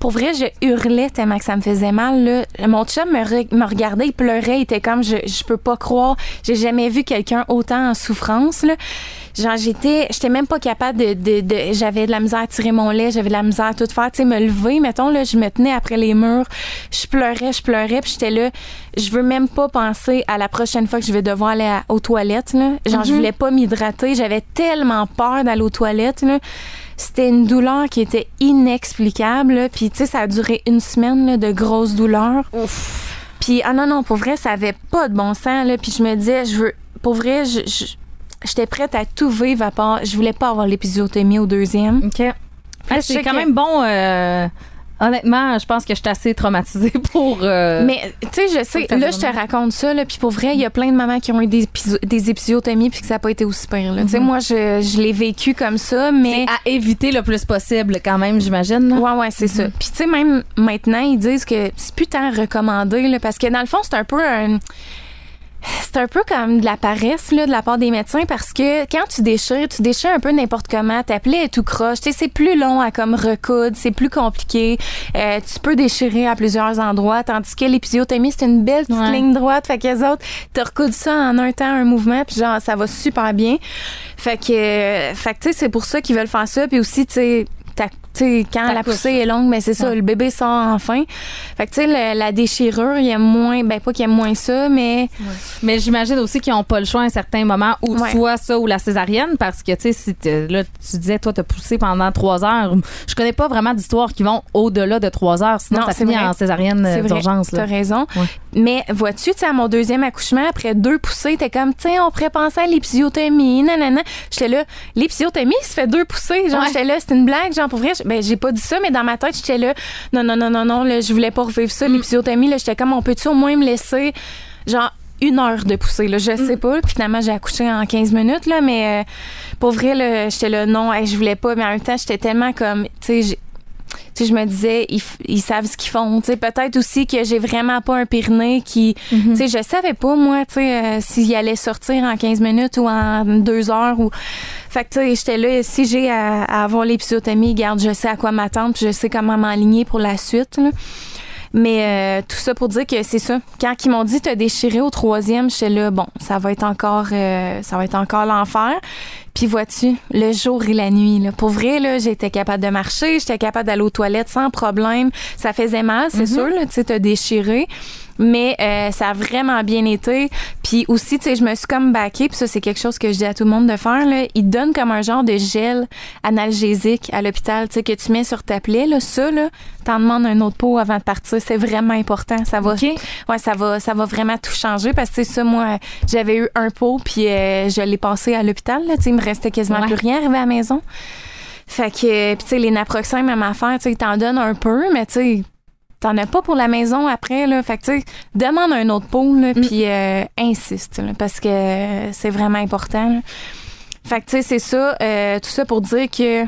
Pour vrai, je hurlais tellement que ça me faisait mal là. Mon chum me, re- me regardait, il pleurait, il était comme je je peux pas croire, j'ai jamais vu quelqu'un autant en souffrance. Genre j'étais j'étais même pas capable de, de, de- j'avais de la misère à tirer mon lait, j'avais de la misère à tout faire, tu sais me lever, mettons là, je me tenais après les murs, je pleurais, je pleurais, puis j'étais là, je veux même pas penser à la prochaine fois que je vais devoir aller à- aux toilettes là. Genre je voulais pas m'hydrater, j'avais tellement peur d'aller aux toilettes là. C'était une douleur qui était inexplicable, là. puis tu sais ça a duré une semaine là, de grosses douleurs. Puis ah non non, pour vrai, ça avait pas de bon sens là, puis je me disais je veux pour vrai, je- je j'étais prête à tout vivre à part je voulais pas avoir l'épisiotomie au deuxième. OK. Ah, c'est quand que- même bon. euh, honnêtement, je pense que je suis assez traumatisée pour. euh, Mais tu sais, je sais, là, je te raconte ça, là, puis pour vrai, il y a plein de mamans qui ont eu des, des épisiotomies puis que ça n'a pas été aussi pire. là. Tu sais, moi, je, je l'ai vécu comme ça, mais. à éviter le plus possible, quand même, j'imagine. Ouais, ouais, c'est ça. Puis, tu sais, même maintenant, ils disent que c'est plus tant recommandé, là, parce que dans le fond, c'est un peu un. C'est un peu comme de la paresse là, de la part des médecins parce que quand tu déchires, tu déchires un peu n'importe comment. Ta plaie est tout croche. Tu sais, c'est plus long à comme recoudre, c'est plus compliqué. Euh, tu peux déchirer à plusieurs endroits, tandis que l'épisiotomie, c'est une belle petite Ouais. ligne droite. Fait que les autres, te recoudent ça en un temps, un mouvement, puis genre, ça va super bien. Fait que, euh, fait que tu sais, c'est pour ça qu'ils veulent faire ça. Puis aussi, tu sais, ta- tu sais, quand la poussée est longue, mais c'est ça, Ouais. le bébé sort enfin. Fait que, tu sais, la déchirure, il y a moins, ben pas qu'il y a moins ça, mais Mais j'imagine aussi qu'ils n'ont pas le choix à un certain moment, ou Ouais. soit ça ou la césarienne, parce que, tu sais, si là, tu disais, toi, t'as poussé pendant trois heures. Je connais pas vraiment d'histoires qui vont au-delà de trois heures, sinon Non, ça finit vrai. en césarienne euh, d'urgence. T'as raison. Mais vois-tu, tu sais, à mon deuxième accouchement, après deux poussées, t'es comme, tiens, on pourrait penser à l'épisiotomie, nanana. J'étais là, l'épisiotomie, ça fait deux poussées. Genre, j'étais là, c'est une blague. Genre, pour vrai, ben, j'ai pas dit ça, mais dans ma tête, j'étais là, non, non, non, non, non, là, je voulais pas revivre ça, l'épisiotomie. Là, j'étais comme, on peut-tu au moins me laisser, genre, une heure de poussée, là, je sais pas. Puis finalement, j'ai accouché en 15 minutes, là, mais euh, pour vrai, là, j'étais là, non, hey, je voulais pas, mais en même temps, j'étais tellement comme, tu sais, tu sais, je me disais, ils, savent ce qu'ils font. Tu sais, peut-être aussi que j'ai vraiment pas un périnée qui, tu sais, je savais pas, moi, tu sais, euh, s'il allait sortir en 15 minutes ou en deux heures ou. Fait que, tu sais, j'étais là, si j'ai à, à avoir l'épisiotomie, garde, je sais à quoi m'attendre puis je sais comment m'aligner pour la suite, là. Mais euh, tout ça pour dire que c'est ça. Quand ils m'ont dit t'as déchiré au troisième, j'étais là, bon, ça va être encore, euh, ça va être encore l'enfer. Puis vois-tu, le jour et la nuit, là, pour vrai, là, j'étais capable de marcher, j'étais capable d'aller aux toilettes sans problème. Ça faisait mal, c'est sûr, là, tu sais, t'as déchiré. Mais euh, ça a vraiment bien été. Puis aussi, tu sais, je me suis comme baquée. Puis ça, c'est quelque chose que je dis à tout le monde de faire. Là. Ils donnent comme un genre de gel analgésique à l'hôpital, tu sais, que tu mets sur ta plaie. Là. Ça, là, t'en demandes un autre pot avant de partir. C'est vraiment important. Ça va, OK. ouais, ça va, ça va vraiment tout changer. Parce que, ça, moi, j'avais eu un pot, puis euh, je l'ai passé à l'hôpital. Là, tu sais, me restait quasiment Ouais. plus rien arrivé à la maison. Fait que, puis tu sais, les naproxènes, même affaire, tu sais, ils t'en donnent un peu, mais tu sais, t'en as pas pour la maison après, là. Fait que, tu sais, demande un autre pot, là, puis euh, insiste, là, parce que euh, c'est vraiment important, là. Fait que, tu sais, c'est ça, euh, tout ça pour dire que,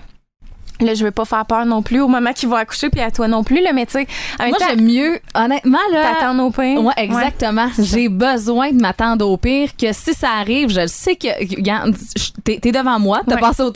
là, je veux pas faire peur non plus au moment qu'ils vont accoucher, puis à toi non plus, là, mais tu sais, Moi, j'aime mieux, honnêtement, là. t'attends au pain. Ouais, exactement. J'ai besoin de m'attendre au pire que si ça arrive, je le sais que t'es t'es devant moi, t'as Ouais. passé au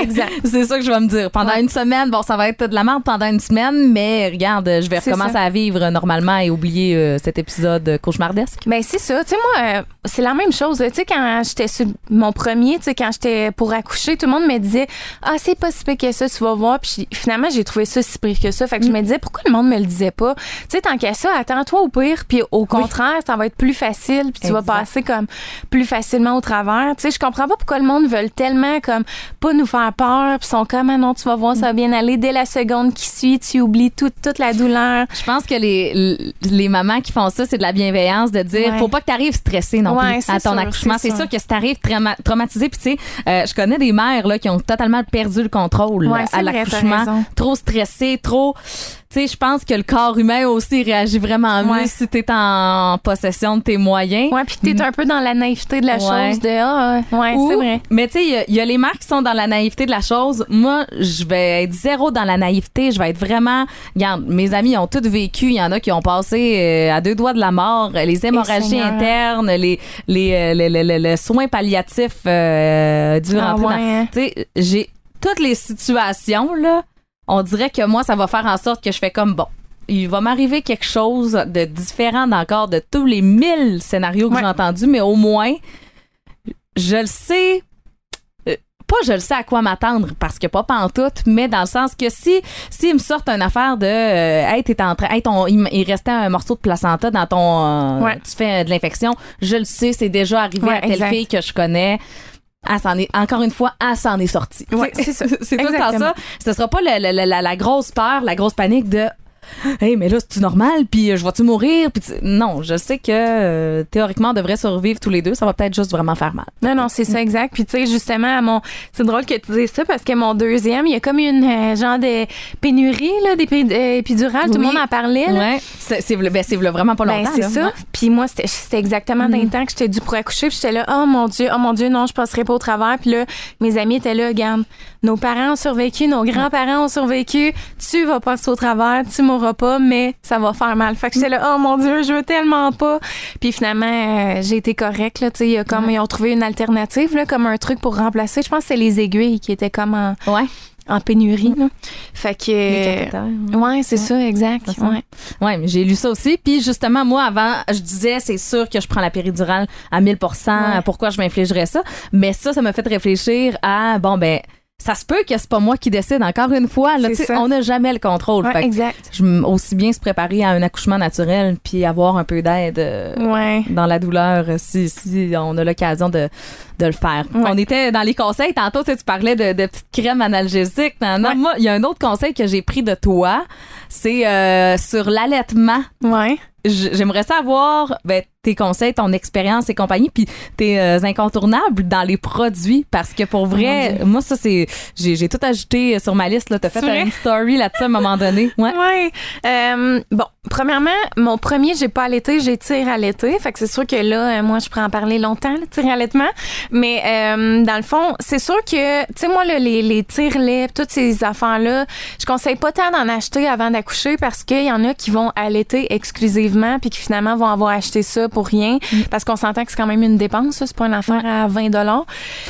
exact. C'est ça que je vais me dire. Pendant une semaine, bon, ça va être de la merde pendant une semaine, mais regarde, je vais recommencer ça. à vivre normalement et oublier euh, cet épisode cauchemardesque. Ben c'est ça. Tu sais moi, euh, c'est la même chose. Tu sais quand j'étais sur mon premier, tu sais quand j'étais pour accoucher, tout le monde me disait "Ah, c'est pas si pire que ça, tu vas voir. Puis finalement, j'ai trouvé ça si pire que ça. Fait que je me disais, pourquoi le monde me le disait pas? Tu sais, tant qu'à ça, attends-toi au pire. Puis au contraire, ça va être plus facile. Puis tu vas passer comme plus facilement au travers. Tu sais, je comprends pas pourquoi le monde veut tellement comme pas nous faire peur. Puis sont comme, ah non, tu vas voir, ça va bien aller. Dès la seconde qui suit, tu oublies toute, toute la douleur. Je pense que les, les mamans qui font ça, c'est de la bienveillance de dire, faut pas que tu arrives stressé non plus à ton accouchement. C'est sûr que si t'arrives traumatisé, puis tu sais, euh, je connais des mères là, qui ont totalement perdu le contrôle à l'accouchement, trop stressé, trop tu sais, je pense que le corps humain aussi réagit vraiment mieux si t'es en possession de tes moyens. Ouais, puis t'es un peu dans la naïveté de la chose de ah, ouais, c'est vrai. Mais tu sais, il y, a les marques qui sont dans la naïveté de la chose. Moi, je vais être zéro dans la naïveté. Je vais être vraiment. Regarde, mes amis ont tous vécu. Il y en a qui ont passé euh, à deux doigts de la mort, les hémorragies internes, les les, euh, les, les, soins palliatifs euh, durant. Ah, hein. Tu sais, j'ai toutes les situations là on dirait que moi, ça va faire en sorte que je fais comme bon. Il va m'arriver quelque chose de différent encore de tous les mille scénarios que j'ai entendus, mais au moins, je le sais euh, pas je le sais à quoi m'attendre parce que pas pantoute, mais dans le sens que si s'ils me sortent une affaire de euh, hey t'es en train hey, ton, il, restait un morceau de placenta dans ton euh, tu fais de l'infection, je le sais, c'est déjà arrivé à telle fille que je connais. Ah, s'en est, encore une fois, ah, s'en est sorti. c'est ça. c'est tout ça. Ce sera pas la, la, grosse peur, la grosse panique de hey, mais là, c'est-tu normal? Puis euh, je vais-tu mourir? Puis non, je sais que euh, théoriquement, on devrait survivre tous les deux. Ça va peut-être juste vraiment faire mal. Non, non, c'est ça, exact. Puis tu sais, justement, mon... c'est drôle que tu dises ça parce que mon deuxième, il y a comme une euh, genre de pénurie là, d'épidurales. Tout le monde en parlait. Là. Ouais. C'est ben, vraiment pas ben, longtemps. c'est ça. Puis moi, c'était exactement d'un mm. temps que j'étais dû pour accoucher. Puis j'étais là, oh mon Dieu, oh mon Dieu, non, je passerai pas au travers. Puis là, mes amis étaient là, regarde, nos parents ont survécu, nos grands-parents ont survécu. Tu vas passer au travers, tu mourras pas, mais ça va faire mal. Fait que j'étais là, oh mon Dieu, je veux tellement pas. Puis finalement, euh, j'ai été correcte, là. Tu sais, comme, ils ont trouvé une alternative, là, comme un truc pour remplacer. Je pense que c'est les aiguilles qui étaient comme en. Ouais en pénurie. Là. Fait que. ouais, c'est ça, exact. Ouais. ouais, mais j'ai lu ça aussi. Puis justement, moi, avant, je disais, c'est sûr que je prends la péridurale à 1000% Pourquoi je m'infligerais ça? Mais ça, ça m'a fait réfléchir à, bon, ben, ça se peut que c'est pas moi qui décide. Encore une fois, là, on n'a jamais le contrôle. exact. Je, aussi bien se préparer à un accouchement naturel puis avoir un peu d'aide euh, dans la douleur euh, si, si on a l'occasion de, de le faire. On était dans les conseils. Tantôt, tu, parlais de, de petites crèmes analgésiques. Moi, il y a un autre conseil que j'ai pris de toi. C'est euh, sur l'allaitement. Ouais. J'aimerais savoir ben, tes conseils, ton expérience et compagnie, puis tes euh, incontournables dans les produits, parce que pour vrai, oh moi ça c'est, j'ai tout ajouté sur ma liste. Là, t'as fait une story là-dessus à un moment donné. Ouais. ouais. Euh, bon, premièrement, mon premier, j'ai pas allaité, j'ai tiré à l'été, fait que c'est sûr que là, euh, moi je pourrais en parler longtemps, le tir allaitement, mais dans le fond, c'est sûr que, tu sais moi les les tire-laits, toutes ces affaires là, je conseille pas tant d'en acheter avant d'accoucher parce qu'il y en a qui vont allaiter exclusivement puis qui finalement vont avoir acheté ça pour rien mm. parce qu'on s'entend que c'est quand même une dépense, c'est pas une affaire à 20 dollars.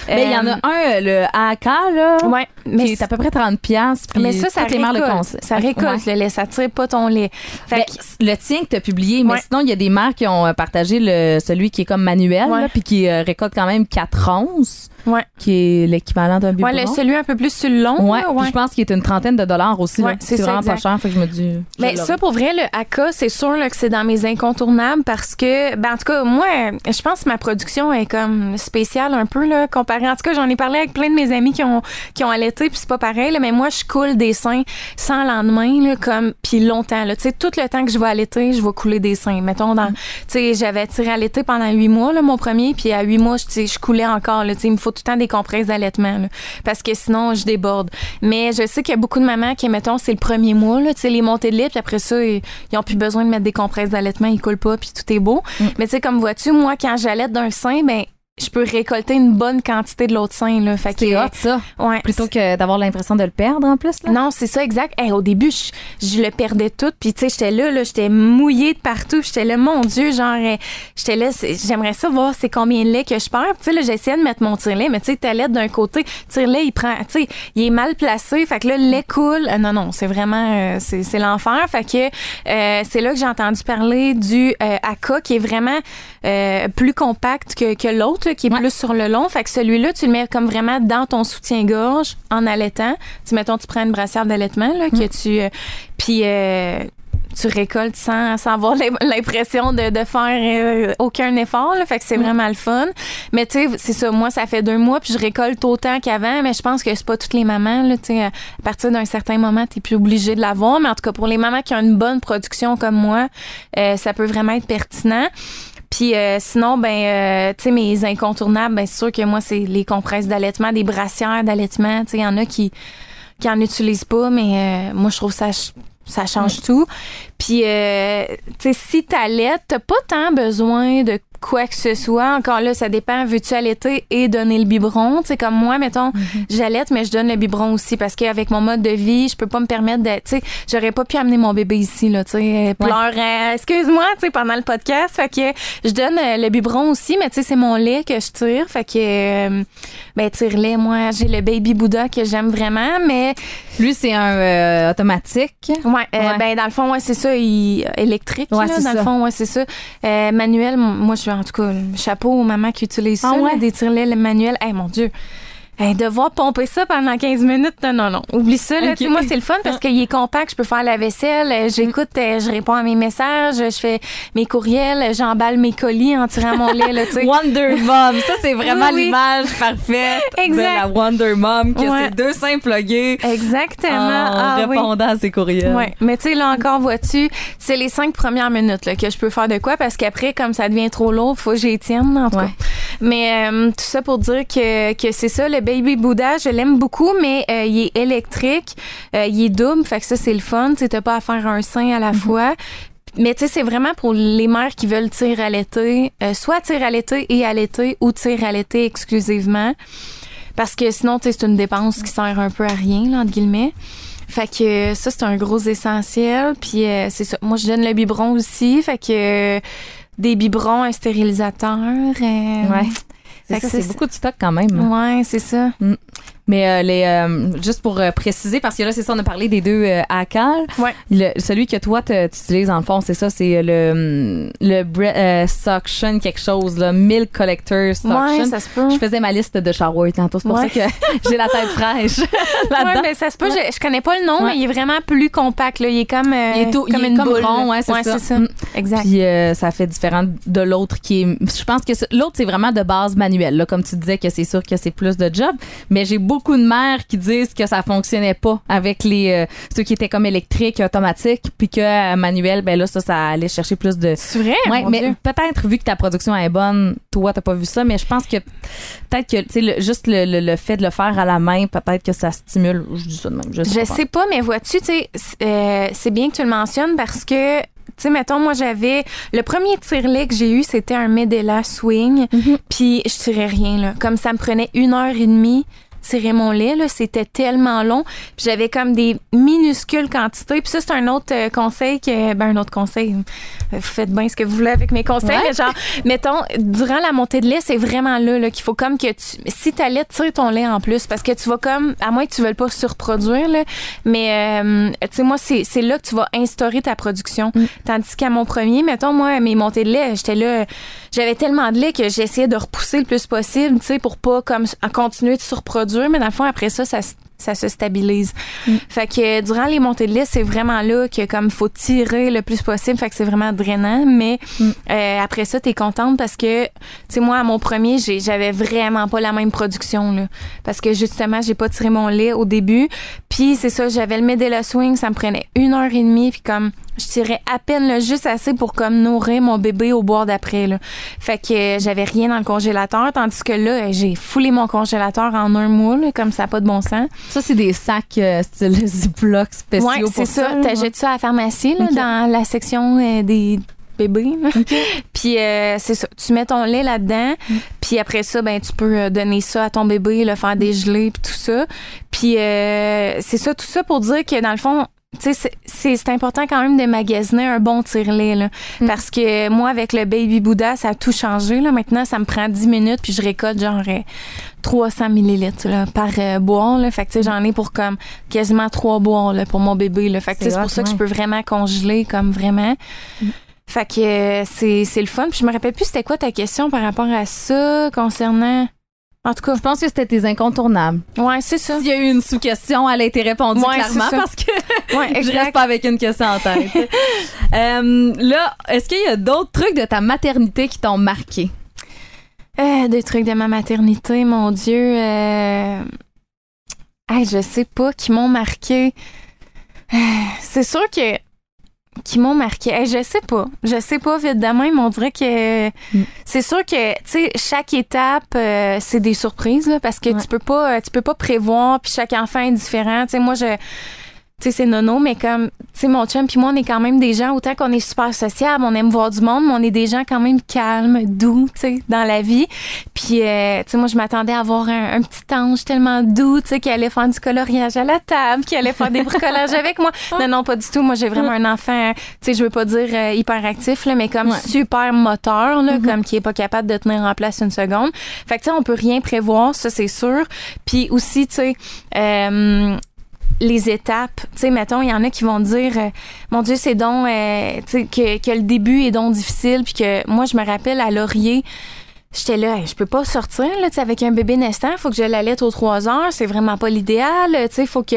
Mais il y en a euh, un le AK là. Ouais, mais qui est à peu près 30 pièces Mais ça ça récolte, ça récolte le lait, ça tire pas ton lait. Ben, le tien que tu as publié, mais sinon il y a des marques qui ont euh, partagé le celui qui est comme manuel puis qui euh, récolte quand même 4 onces. Ouais. Qui est l'équivalent d'un biberon. Ouais, celui un peu plus sur le long. Ouais. je pense qu'il est une trentaine de dollars aussi. Ouais, c'est vraiment pas cher. Fait que je me dis. Mais ça, pour vrai, le AK, c'est sûr que c'est dans mes incontournables parce que, ben, en tout cas, moi, je pense que ma production est comme spéciale un peu, là, comparée. En tout cas, j'en ai parlé avec plein de mes amis qui ont, qui ont allaité, puis c'est pas pareil, là, mais moi, je coule des seins sans lendemain, là, comme, puis longtemps, là. Tu sais, tout le temps que je vais allaiter, je vais couler des seins. Mettons, dans, tu sais, j'avais tiré à l'été pendant huit mois, là, mon premier, puis à huit mois, je, je coulais encore, là. Tu sais, il me faut tout le temps des compresses d'allaitement, parce que sinon, je déborde. Mais je sais qu'il y a beaucoup de mamans qui, mettons, c'est le premier mois, là, tu sais, les montées de lait, puis après ça, ils, n'ont plus besoin de mettre des compresses d'allaitement, ils coulent pas, puis tout est beau. Mm. Mais tu sais, comme vois-tu, moi, quand j'allaite d'un sein, ben je peux récolter une bonne quantité de l'autre sein là. Fait c'est hot ça. ouais. Plutôt que d'avoir l'impression de le perdre en plus là. non c'est ça exact. Au début je, le perdais tout puis tu sais j'étais là là j'étais mouillée de partout. J'étais là mon dieu genre euh, j'étais là j'aimerais ça voir c'est combien de lait que je perds. Tu sais là j'essayais de mettre mon tire-lait mais tu sais ta lait d'un côté. Tire-lait il prend tu sais il est mal placé. Fait que là le lait coule. Euh, non non c'est vraiment euh, c'est l'enfer. Fait que c'est là que j'ai entendu parler du Aka qui est vraiment plus compact que, que l'autre là, qui est plus sur le long. Fait que celui-là, tu le mets comme vraiment dans ton soutien-gorge en allaitant. Tu mettons, tu prends une brassière d'allaitement là, que tu, euh, puis euh, tu récoltes sans, sans avoir l'impression de, de faire euh, aucun effort. Là, fait que c'est vraiment le fun. Mais tu sais, c'est ça. Moi, ça fait deux mois, puis je récolte autant qu'avant. Mais je pense que c'est pas toutes les mamans. Là, tu à partir d'un certain moment, t'es plus obligé de l'avoir. Mais en tout cas, pour les mamans qui ont une bonne production comme moi, euh, ça peut vraiment être pertinent. Puis euh, sinon, ben, euh, tu sais, mes incontournables, ben, c'est sûr que moi, c'est les compresses d'allaitement, des brassières d'allaitement. Tu sais, il y en a qui qui en utilisent pas, mais moi, je trouve ça ça change tout. Puis, euh, tu sais, si t'allaites, t'as pas tant besoin de quoi que ce soit. Encore là, ça dépend. Veux-tu allaiter et donner le biberon? Tu sais, comme moi, mettons, mm j'allaite, mais je donne le biberon aussi parce qu'avec mon mode de vie, je peux pas me permettre de, tu sais, j'aurais pas pu amener mon bébé ici, là, tu sais, pleurant, excuse-moi, tu sais, pendant le podcast. Fait que je donne euh, le biberon aussi, mais tu sais, c'est mon lait que je tire. Fait que, euh, ben, tire-lait, moi, j'ai le baby Bouddha que j'aime vraiment, mais. Lui, c'est un euh, automatique. Ouais, ben, dans le fond, ouais, c'est ça, il, électrique, là, dans le fond, ouais, c'est ça. manuel, moi, je suis en tout cas, chapeau aux mamans qui utilisent ah ça, des tire le manuel. Eh mon Dieu, devoir pomper ça pendant 15 minutes, non, non. Oublie ça. Là. Moi, c'est le fun parce qu'il est compact. Je peux faire la vaisselle. Euh, j'écoute, euh, je réponds à mes messages. Je fais mes courriels. J'emballe mes colis en tirant mon lait. Là, Wonder Mom. Ça, c'est vraiment l'image parfaite de la Wonder Mom. Que c'est deux seins plugués. Exactement. En ah, répondant à ses courriels. Ouais. Mais tu sais, là encore, vois-tu, c'est les cinq premières minutes là, que je peux faire de quoi parce qu'après, comme ça devient trop lourd, faut que j'y tienne. En tout cas. Mais euh, tout ça pour dire que, que c'est ça, le Baby Buddha, je l'aime beaucoup, mais euh, il est électrique, euh, il est double, fait que ça, c'est le fun. Tu n'as pas à faire un sein à la mhm. fois. Mais tu sais, c'est vraiment pour les mères qui veulent tirer à l'été, soit tirer à l'été et à l'été ou tirer à l'été exclusivement. Parce que sinon, tu sais, c'est une dépense qui sert un peu à rien, là, entre guillemets. Fait que ça, c'est un gros essentiel. Puis c'est ça. Moi, je donne le biberon aussi. Fait que des biberons, un stérilisateur. Euh, ouais. C'est beaucoup de stock quand même. Ouais, c'est ça. Mm. Mais euh, les, euh, juste pour euh, préciser, parce que là, c'est ça, on a parlé des deux ACAL. Ouais. celui que toi, tu utilises en fond, c'est ça, c'est le, le Suction quelque chose, là, Milk Collector Suction. Ouais, ça se peut. Je faisais ma liste de shower tantôt, c'est pour ça que j'ai la tête fraîche là-dedans. Mais ça se peut. Je, je, connais pas le nom, mais il est vraiment plus compact. Là. Il est comme, il est tout, comme une boule. rond, ouais, c'est ça. Mm. Exact. Puis ça fait différent de l'autre qui est... Je pense que l'autre, c'est vraiment de base manuelle. Là, comme tu disais que c'est sûr que c'est plus de job, mais j'ai beaucoup beaucoup de mères qui disent que ça fonctionnait pas avec les euh, ceux qui étaient comme électriques automatiques puis que euh, manuel ben là ça ça allait chercher plus de C'est vrai ouais, mais peut-être vu que ta production est bonne toi t'as pas vu ça mais je pense que peut-être que tu sais juste le, le, fait de le faire à la main peut-être que ça stimule je dis ça de même je sais, sais pas. mais vois-tu tu sais euh, c'est bien que tu le mentionnes parce que tu sais, mettons, moi, j'avais. Le premier tire que j'ai eu, c'était un Medela Swing. Mm-hmm. Puis, je tirais rien, là. Comme ça me prenait une heure et demie tirer mon lait. Là, c'était tellement long. Puis j'avais comme des minuscules quantités. Puis ça, c'est un autre euh, conseil que, ben un autre conseil. Vous faites bien ce que vous voulez avec mes conseils. Mais genre, mettons, durant la montée de lait, c'est vraiment là, là qu'il faut comme que tu, si ta lait, tire ton lait en plus, parce que tu vas comme, à moins que tu veuilles pas surproduire là, mais euh, tu sais moi, c'est, c'est là que tu vas instaurer ta production. Mm. Tandis qu'à mon premier, mettons moi, mes montées de lait, j'étais là, j'avais tellement de lait que j'essayais de repousser le plus possible, tu sais, pour pas comme continuer de surproduire. Mais dans le fond, après ça, ça ça se stabilise. Mm. Fait que durant les montées de lait, c'est vraiment là que comme faut tirer le plus possible, fait que c'est vraiment drainant. Mais mm. euh, après ça, t'es contente parce que, tu sais, moi à mon premier, j'avais vraiment pas la même production là, parce que justement, j'ai pas tiré mon lait au début. Puis c'est ça, j'avais le Medela Swing, ça me prenait une heure et demie, puis comme je tirais à peine le juste assez pour comme nourrir mon bébé au boire d'après là. Fait que j'avais rien dans le congélateur, tandis que là, j'ai foulé mon congélateur en un mois, comme ça, pas de bon sens. Ça, c'est des sacs euh, style Ziploc spéciaux ouais, c'est ça. T'achètes ça à la pharmacie, là, dans la section euh, des bébés. puis euh, c'est ça. Tu mets ton lait là-dedans. Mm. Puis après ça, ben tu peux donner ça à ton bébé, le faire dégeler, puis tout ça. Puis c'est ça, tout ça pour dire que dans le fond, tu sais, c'est important quand même de magasiner un bon tire-lait, là. Mm. Parce que moi, avec le Baby Bouddha, ça a tout changé, là. Maintenant, ça me prend 10 minutes, puis je récolte genre 300 euh, millilitres, là, par euh, boire, là. Fait que, j'en ai pour comme quasiment trois boires, là, pour mon bébé, là. Fait que, c'est pour ça que je peux vraiment congeler, comme vraiment. Mm. Fait que euh, c'est c'est le fun. Puis je me rappelle plus c'était quoi ta question par rapport à ça concernant. En tout cas, Je pense que c'était tes incontournables. ouais, c'est ça. S'il y a eu une sous-question, elle a été répondue Ouais, clairement parce que Ouais, je reste pas avec une question en tête. Euh, là, est-ce qu'il y a d'autres trucs de ta maternité qui t'ont marqué? Euh, des trucs de ma maternité, mon Dieu. Euh... Hey, je sais pas, qui m'ont marqué. C'est sûr que. Qui m'ont marqué. Hey, je sais pas. Je sais pas, vite de même. On dirait que. Mm. C'est sûr que, tu sais, chaque étape, euh, c'est des surprises, là, parce que Ouais. tu peux pas, euh, tu peux pas prévoir, puis chaque enfant est différent. Tu sais, moi, je. Tu sais, c'est nono, mais comme, tu sais, mon chum puis moi, on est quand même des gens, autant qu'on est super sociable, on aime voir du monde, mais on est des gens quand même calmes, doux, tu sais, dans la vie. Puis, euh, tu sais, moi, je m'attendais à avoir un, un petit ange tellement doux, tu sais, qui allait faire du coloriage à la table, qui allait faire des bricolages avec moi. Non, non, pas du tout. Moi, j'ai vraiment un enfant, tu sais, je veux pas dire euh, hyperactif, là, mais comme Ouais. super moteur, là, comme qui est pas capable de tenir en place une seconde. Fait que, tu sais, on peut rien prévoir, ça, c'est sûr. Puis aussi, tu sais, euh, les étapes. Tu sais, mettons, il y en a qui vont dire, euh, mon Dieu, c'est donc, euh, tu sais, que, que le début est donc difficile, puis que moi, je me rappelle à Laurier, j'étais là, Hey, je peux pas sortir, là, tu sais, avec un bébé naissant, faut que je l'allaite aux trois heures, c'est vraiment pas l'idéal, tu sais, faut que,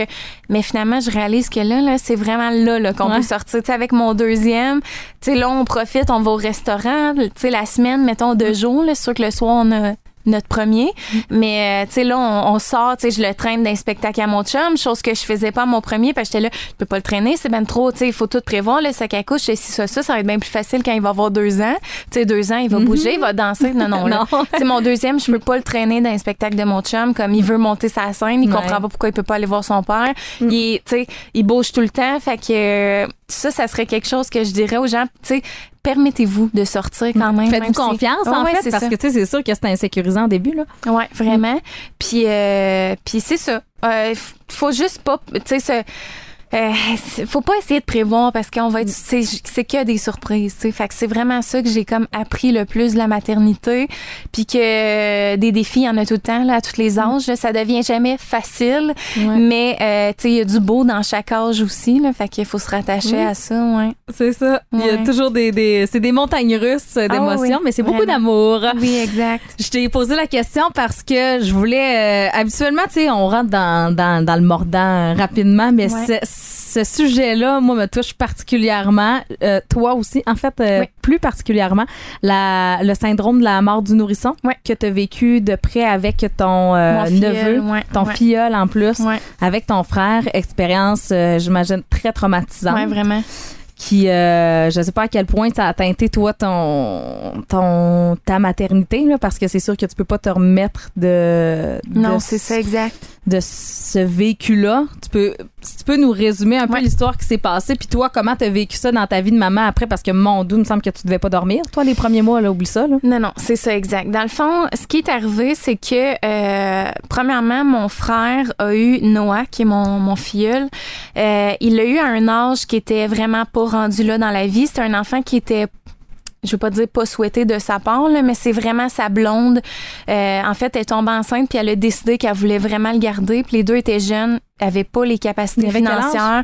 mais finalement, je réalise que là, là, c'est vraiment là, là, qu'on Ouais. peut sortir, tu sais, avec mon deuxième, tu sais, là, on profite, on va au restaurant, tu sais, la semaine, mettons, deux jours, là, c'est sûr que le soir, on a notre premier. Mais, euh, tu sais, là, on, on sort, tu sais, je le traîne d'un spectacle à mon chum, chose que je faisais pas à mon premier, parce que j'étais là, je peux pas le traîner, c'est ben trop, tu sais, il faut tout prévoir, le sac à couche, si ça, ça, ça va être bien plus facile quand il va avoir deux ans. Tu sais, deux ans, il va bouger, il va danser. Non, non, là. Non. Mon deuxième, je peux pas le traîner d'un spectacle de mon chum, comme il veut monter sa scène, il Ouais. comprend pas pourquoi il peut pas aller voir son père. Il, est- tu sais, il bouge tout le temps, fait que ça, ça serait quelque chose que je dirais aux gens, tu sais, permettez-vous de sortir quand même. Faites-vous si- confiance, en fait, parce ça. que, tu sais, c'est sûr que c'est insécurisant au début, là. Ouais, vraiment. Puis, euh, puis c'est ça. Euh, f- faut juste pas, tu sais, euh, c'est- faut pas essayer de prévoir parce qu'on va être, c'est c'est que des surprises, tu sais. Fait que c'est vraiment ça que j'ai comme appris le plus de la maternité, puis que euh, des défis, il y en a tout le temps là, à tous les âges. là. ça devient jamais facile, Ouais. mais euh, tu sais, il y a du beau dans chaque âge aussi, là. Fait qu'il faut se rattacher Oui. à ça, ouais. C'est ça. Il y a toujours des, des c'est des montagnes russes Ah d'émotions, oui, mais c'est beaucoup d'amour. Oui, exact. Je t'ai posé la question parce que je voulais. euh, habituellement, tu sais, on rentre dans, dans, dans le mordant rapidement, mais Ouais. Ce, sujet-là, moi, me touche particulièrement. Euh, toi aussi, en fait, euh, Oui. plus particulièrement, la, le syndrome de la mort du nourrisson que tu as vécu de près avec ton euh, filleul, neveu, ton filleul en plus, avec ton frère. Expérience, j'imagine, très traumatisante ouais, vraiment. qui euh, je sais pas à quel point ça a teinté toi ton ton ta maternité là parce que c'est sûr que tu peux pas te remettre de Non, de, c'est ça, exact. de ce vécu là tu peux si tu peux nous résumer un peu Ouais. l'histoire qui s'est passée puis toi comment tu as vécu ça dans ta vie de maman après? Parce que mon doux il me semble que tu devais pas dormir toi les premiers mois là oublie ça là Non, non, c'est ça, exact. Dans le fond, ce qui est arrivé, c'est que, euh, premièrement, mon frère a eu Noah, qui est mon, mon filleul. Euh, il l'a eu à un âge qui était vraiment pas rendu là dans la vie. C'était un enfant qui était je veux pas dire pas souhaité de sa part, là, mais c'est vraiment sa blonde. Euh, en fait, elle est tombée enceinte puis elle a décidé qu'elle voulait vraiment le garder. Puis les deux étaient jeunes, avaient pas les capacités financières.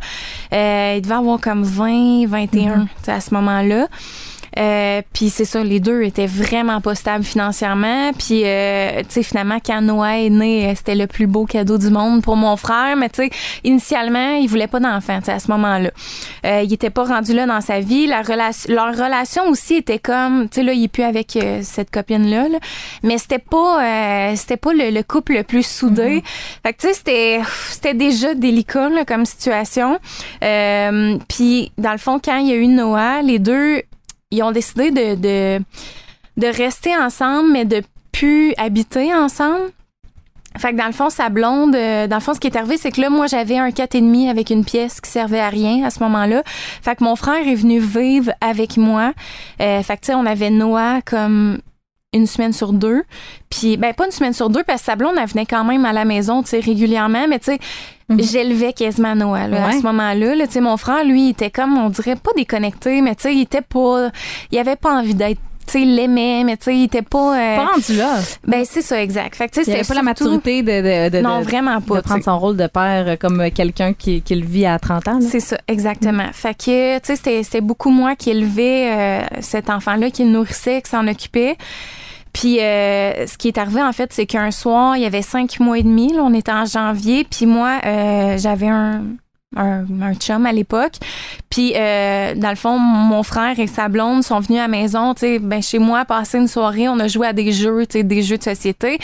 Euh, il devait avoir comme 20, 21 Mhm. tu sais, à ce moment-là. Euh, puis c'est ça, les deux étaient vraiment pas stables financièrement. Puis, euh, tu sais, finalement, quand Noah est né, euh, c'était le plus beau cadeau du monde pour mon frère. Mais tu sais, initialement, il voulait pas d'enfant, tu sais, à ce moment-là. Euh, il était pas rendu là dans sa vie. La relation, leur relation aussi était comme, tu sais, là, il est plus avec euh, cette copine-là, là. mais c'était pas, euh, c'était pas le, le couple le plus soudé. Fait que tu sais, c'était, c'était déjà délicat là, comme situation. Euh, Puis dans le fond, quand il y a eu Noah, les deux, ils ont décidé de, de, de rester ensemble, mais de plus habiter ensemble. Fait que dans le fond, sa blonde, euh, dans le fond, ce qui est arrivé, c'est que là, moi, j'avais un 4,5 avec une pièce qui servait à rien à ce moment-là. Fait que mon frère est venu vivre avec moi. Euh, fait que, tu sais, on avait Noah comme une semaine sur deux. Puis, ben, pas une semaine sur deux, parce que sa blonde, elle venait quand même à la maison, tu sais, régulièrement. Mais, tu sais, Mhm. j'élevais quasiment Noah, là, à ce moment-là. Là, tu sais, mon frère, lui, il était comme, on dirait pas déconnecté, mais, tu sais, il était pas, il avait pas envie d'être sais, il l'aimait, mais tu sais, il était pas. euh, Pas rendu là. ben, c'est ça, exact. Fait que, tu sais, c'était pas la maturité de, de, de- Non, vraiment pas. de prendre tu sais. son rôle de père comme quelqu'un qui, qui le vit à 30 ans. C'est ça, exactement. Fait que, tu sais, c'était- c'était beaucoup moi qui élevais euh, cet enfant-là, qui le nourrissait, qui s'en occupait. Puis, euh, ce qui est arrivé, en fait, c'est qu'un soir, il y avait cinq mois et demi, là, on était en janvier, puis moi, euh, j'avais un, un, un chum à l'époque. Puis, euh, dans le fond, mon frère et sa blonde sont venus à la maison, tu sais, ben, chez moi, passer une soirée, on a joué à des jeux, tu sais, des jeux de société.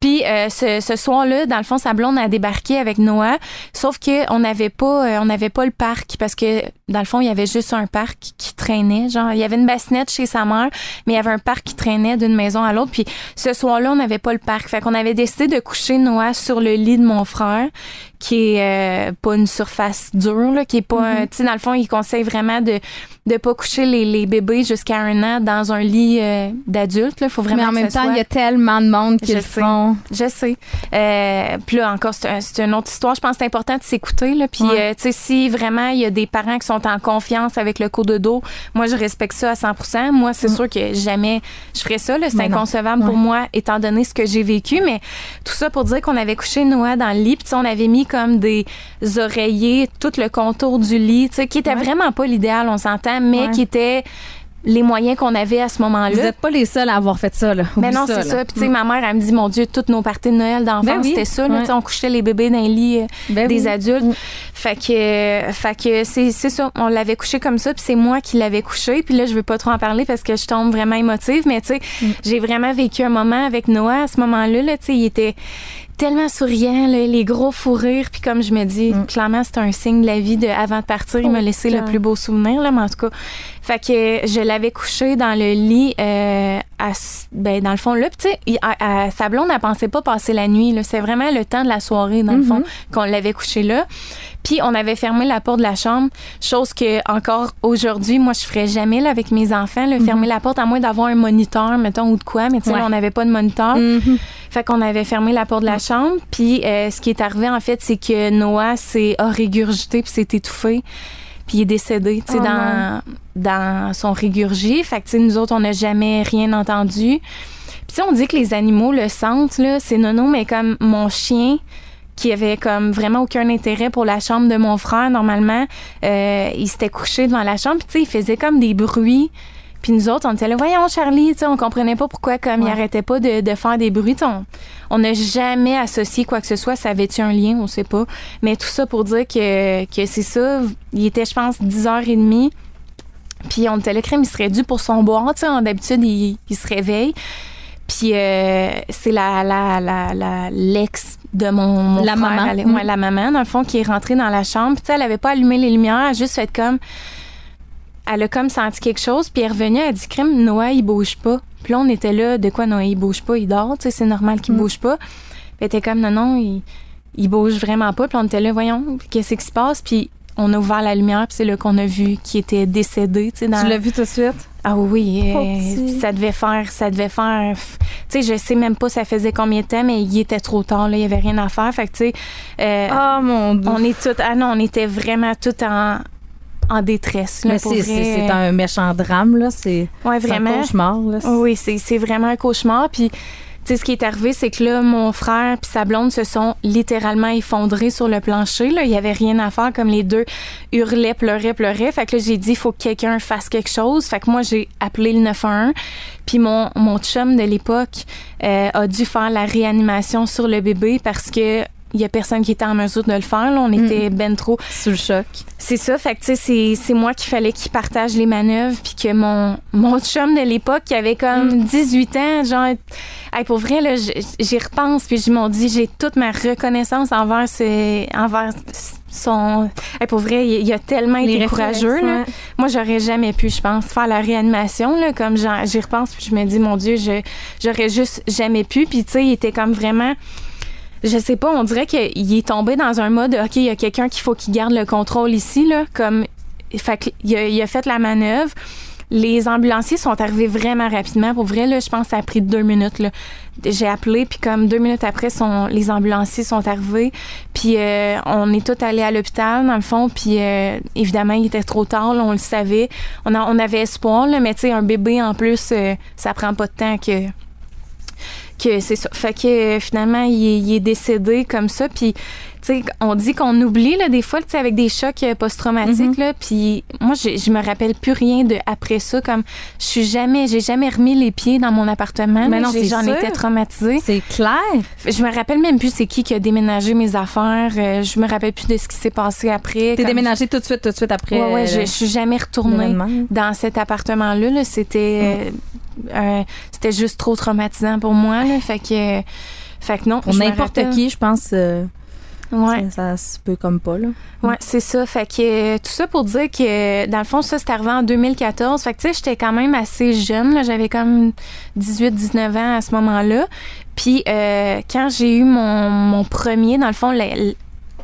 Puis, euh, ce, ce soir-là, dans le fond, sa blonde a débarqué avec Noah, sauf que on n'avait pas, euh, on n'avait pas le parc parce que, dans le fond, il y avait juste un parc qui traînait, genre, il y avait une bassinette chez sa mère, mais il y avait un parc qui traînait d'une maison à l'autre. Puis, ce soir-là, on n'avait pas le parc. Fait qu'on avait décidé de coucher Noah sur le lit de mon frère, qui est euh, pas une surface dure, là, qui est pas, Mm-hmm. euh, tu sais, dans le fond, il conseille vraiment de de pas coucher les, les bébés jusqu'à un an dans un lit euh, d'adulte. Il faut vraiment Mais en que même temps, il y a tellement de monde qui Je le sais. font. je sais. Euh, puis là, encore, c'est un- c'est une autre histoire. Je pense que c'est important de s'écouter. Là. Puis, Ouais. euh, tu sais, si vraiment il y a des parents qui sont en confiance avec le cododo, moi, je respecte ça à 100% Moi, c'est sûr que jamais je ferais ça. C'est non. inconcevable pour Ouais. moi, étant donné ce que j'ai vécu. Mais tout ça pour dire qu'on avait couché Noah dans le lit. Puis, on avait mis comme des oreillers, tout le contour du lit, qui était Ouais. vraiment pas l'idéal, on s'entend, mais Ouais. qui était les moyens qu'on avait à ce moment-là. Vous n'êtes pas les seuls à avoir fait ça. Là. Mais non, c'est ça. Puis, tu sais, ma mère, elle me dit, mon Dieu, toutes nos parties de Noël d'enfance, Ben oui. c'était ça. Là, Ouais. Tu sais, On couchait les bébés dans les lits euh, Ben des oui. adultes. Mm. Fait que, euh, fait que c'est, ça. On l'avait couché comme ça, puis c'est moi qui l'avais couché. Puis là, je veux pas trop en parler parce que je tombe vraiment émotive. Mais tu sais, Mm. j'ai vraiment vécu un moment avec Noah à ce moment-là. Là, tu sais, il était tellement souriant, là, les gros fous rires. Puis comme je me dis, Mm. clairement, c'est un signe de la vie de avant de partir. Il m'a Oh, laissé le plus beau souvenir, là, mais en tout cas. Fait que je l'avais couché dans le lit, euh, à, s- ben, dans le fond, là. Tu sais, sa blonde, elle pensait pas passer la nuit, là. C'est vraiment le temps de la soirée, dans le Mhm. fond, qu'on l'avait couché là. Puis on avait fermé la porte de la chambre, chose que encore aujourd'hui, moi, je ferais jamais là, avec mes enfants, là, fermer la porte à moins d'avoir un moniteur, mettons, ou de quoi. Mais tu sais, Ouais. on n'avait pas de moniteur. Mhm. Fait qu'on avait fermé la porte de la chambre. Puis euh, ce qui est arrivé, en fait, c'est que Noah s'est régurgité puis s'est étouffé. Puis il est décédé, tu sais, Oh dans, dans son régurgie. Fait que, tu sais, nous autres, on n'a jamais rien entendu. Puis on dit que les animaux le sentent, là. C'est nono, mais comme mon chien qui avait comme vraiment aucun intérêt pour la chambre de mon frère, normalement, euh, il s'était couché devant la chambre. Puis tu sais, il faisait comme des bruits. Puis nous autres, on était là, voyons Charlie, tu sais, on comprenait pas pourquoi comme il Ouais. arrêtait pas de, de faire des bruits. On n'a jamais associé quoi que ce soit. Ça avait-tu un lien? On sait pas. Mais tout ça pour dire que, que c'est ça. Il était, je pense, 10h30. Puis on était là, crème, il serait dû pour son boire. Tu sais, d'habitude, il, il se réveille. Puis euh, c'est la, la, la, la- l'ex de mon, mon La frère, maman. elle- Mm. ouais, la maman, dans le fond, qui est rentrée dans la chambre. Puis tu sais, elle avait pas allumé les lumières, elle a juste fait comme... Elle a comme senti quelque chose, puis elle est revenue, elle a dit, crème, Noah, il bouge pas. Puis là, on était là, de quoi Noah, il bouge pas, il dort, tu sais, c'est normal qu'il Mm. bouge pas. Puis elle était comme, non, non, il, il bouge vraiment pas. Puis on était là, voyons, qu'est-ce qui se passe? Puis on a ouvert la lumière, puis c'est là qu'on a vu qu'il était décédé, tu sais, dans... Tu l'as vu tout de suite? Ah oui, euh, ça devait faire, ça devait faire. Tu sais, je sais même pas ça faisait combien de temps, mais il était trop tard, là, il y avait rien à faire. Fait que tu sais, euh, Oh mon Dieu. on est toutes, ah non, on était vraiment toutes en, en détresse. C'est, un méchant drame, là. C'est, Ouais, un cauchemar, là. Oui, c'est vraiment un cauchemar. Puis, tu sais, ce qui est arrivé, c'est que là, mon frère puis sa blonde se sont littéralement effondrés sur le plancher. Là. Il y avait rien à faire, comme les deux hurlaient, pleuraient, pleuraient. Fait que là, j'ai dit, il faut que quelqu'un fasse quelque chose. Fait que moi, j'ai appelé le 911. Puis mon, mon chum de l'époque euh, a dû faire la réanimation sur le bébé parce que il y a personne qui était en mesure de le faire. Là. On était ben trop Sous le choc. c'est ça, fait que tu sais, c'est, moi qui fallait qu'il partage les manœuvres, puis que mon, mon chum de l'époque, qui avait comme 18 ans, genre, hey, pour vrai, là, j'y repense, puis je m'en dis, j'ai toute ma reconnaissance envers, ce, envers son. Hey, pour vrai, il, il a tellement Les été courageux, là. Moi, j'aurais jamais pu, je pense, faire la réanimation, là, comme j'y repense, puis je me dis, mon Dieu, je, j'aurais juste jamais pu, puis tu sais, il était comme vraiment je sais pas, on dirait qu'il est tombé dans un mode, OK, il y a quelqu'un qu'il faut qu'il garde le contrôle ici, là, comme, fait il a fait la manœuvre. les ambulanciers sont arrivés vraiment rapidement. Pour vrai, là, je pense que ça a pris deux minutes. J'ai appelé, puis comme deux minutes après, sont, les ambulanciers sont arrivés. Puis euh, on est tous allés à l'hôpital, dans le fond. Puis euh, évidemment, il était trop tard, on le savait. On, a- on avait espoir, là, mais tu sais, un bébé en plus, euh, ça prend pas de temps que que c'est ça. Fait que euh, finalement, il est, il est décédé comme ça. Puis, tu sais, on dit qu'on oublie, là, des fois, tu sais, avec des chocs euh, post-traumatiques, là. Puis, moi, je, je me rappelle plus rien de après ça. Comme, je suis jamais, j'ai jamais remis les pieds dans mon appartement. Mais non, J'en étais traumatisée. C'est clair. Je me rappelle même plus c'est qui qui a déménagé mes affaires. Euh, je me rappelle plus de ce qui s'est passé après. T'es Comme- déménagé tout de suite, tout de suite après. Ouais, ouais, je, euh, je suis jamais retournée dans cet appartement-là. là. C'était euh, euh, c'était juste trop traumatisant pour moi. Là. Fait que, fait que non. Pour n'importe qui, je pense, euh, Ouais, ça, ça se peut comme pas. Là. ouais c'est ça. Fait que euh, tout ça pour dire que dans le fond, ça, c'est arrivé en 2014. Fait que tu sais, j'étais quand même assez jeune. là. J'avais comme 18-19 ans à ce moment-là. Puis euh, quand j'ai eu mon, mon premier, dans le fond,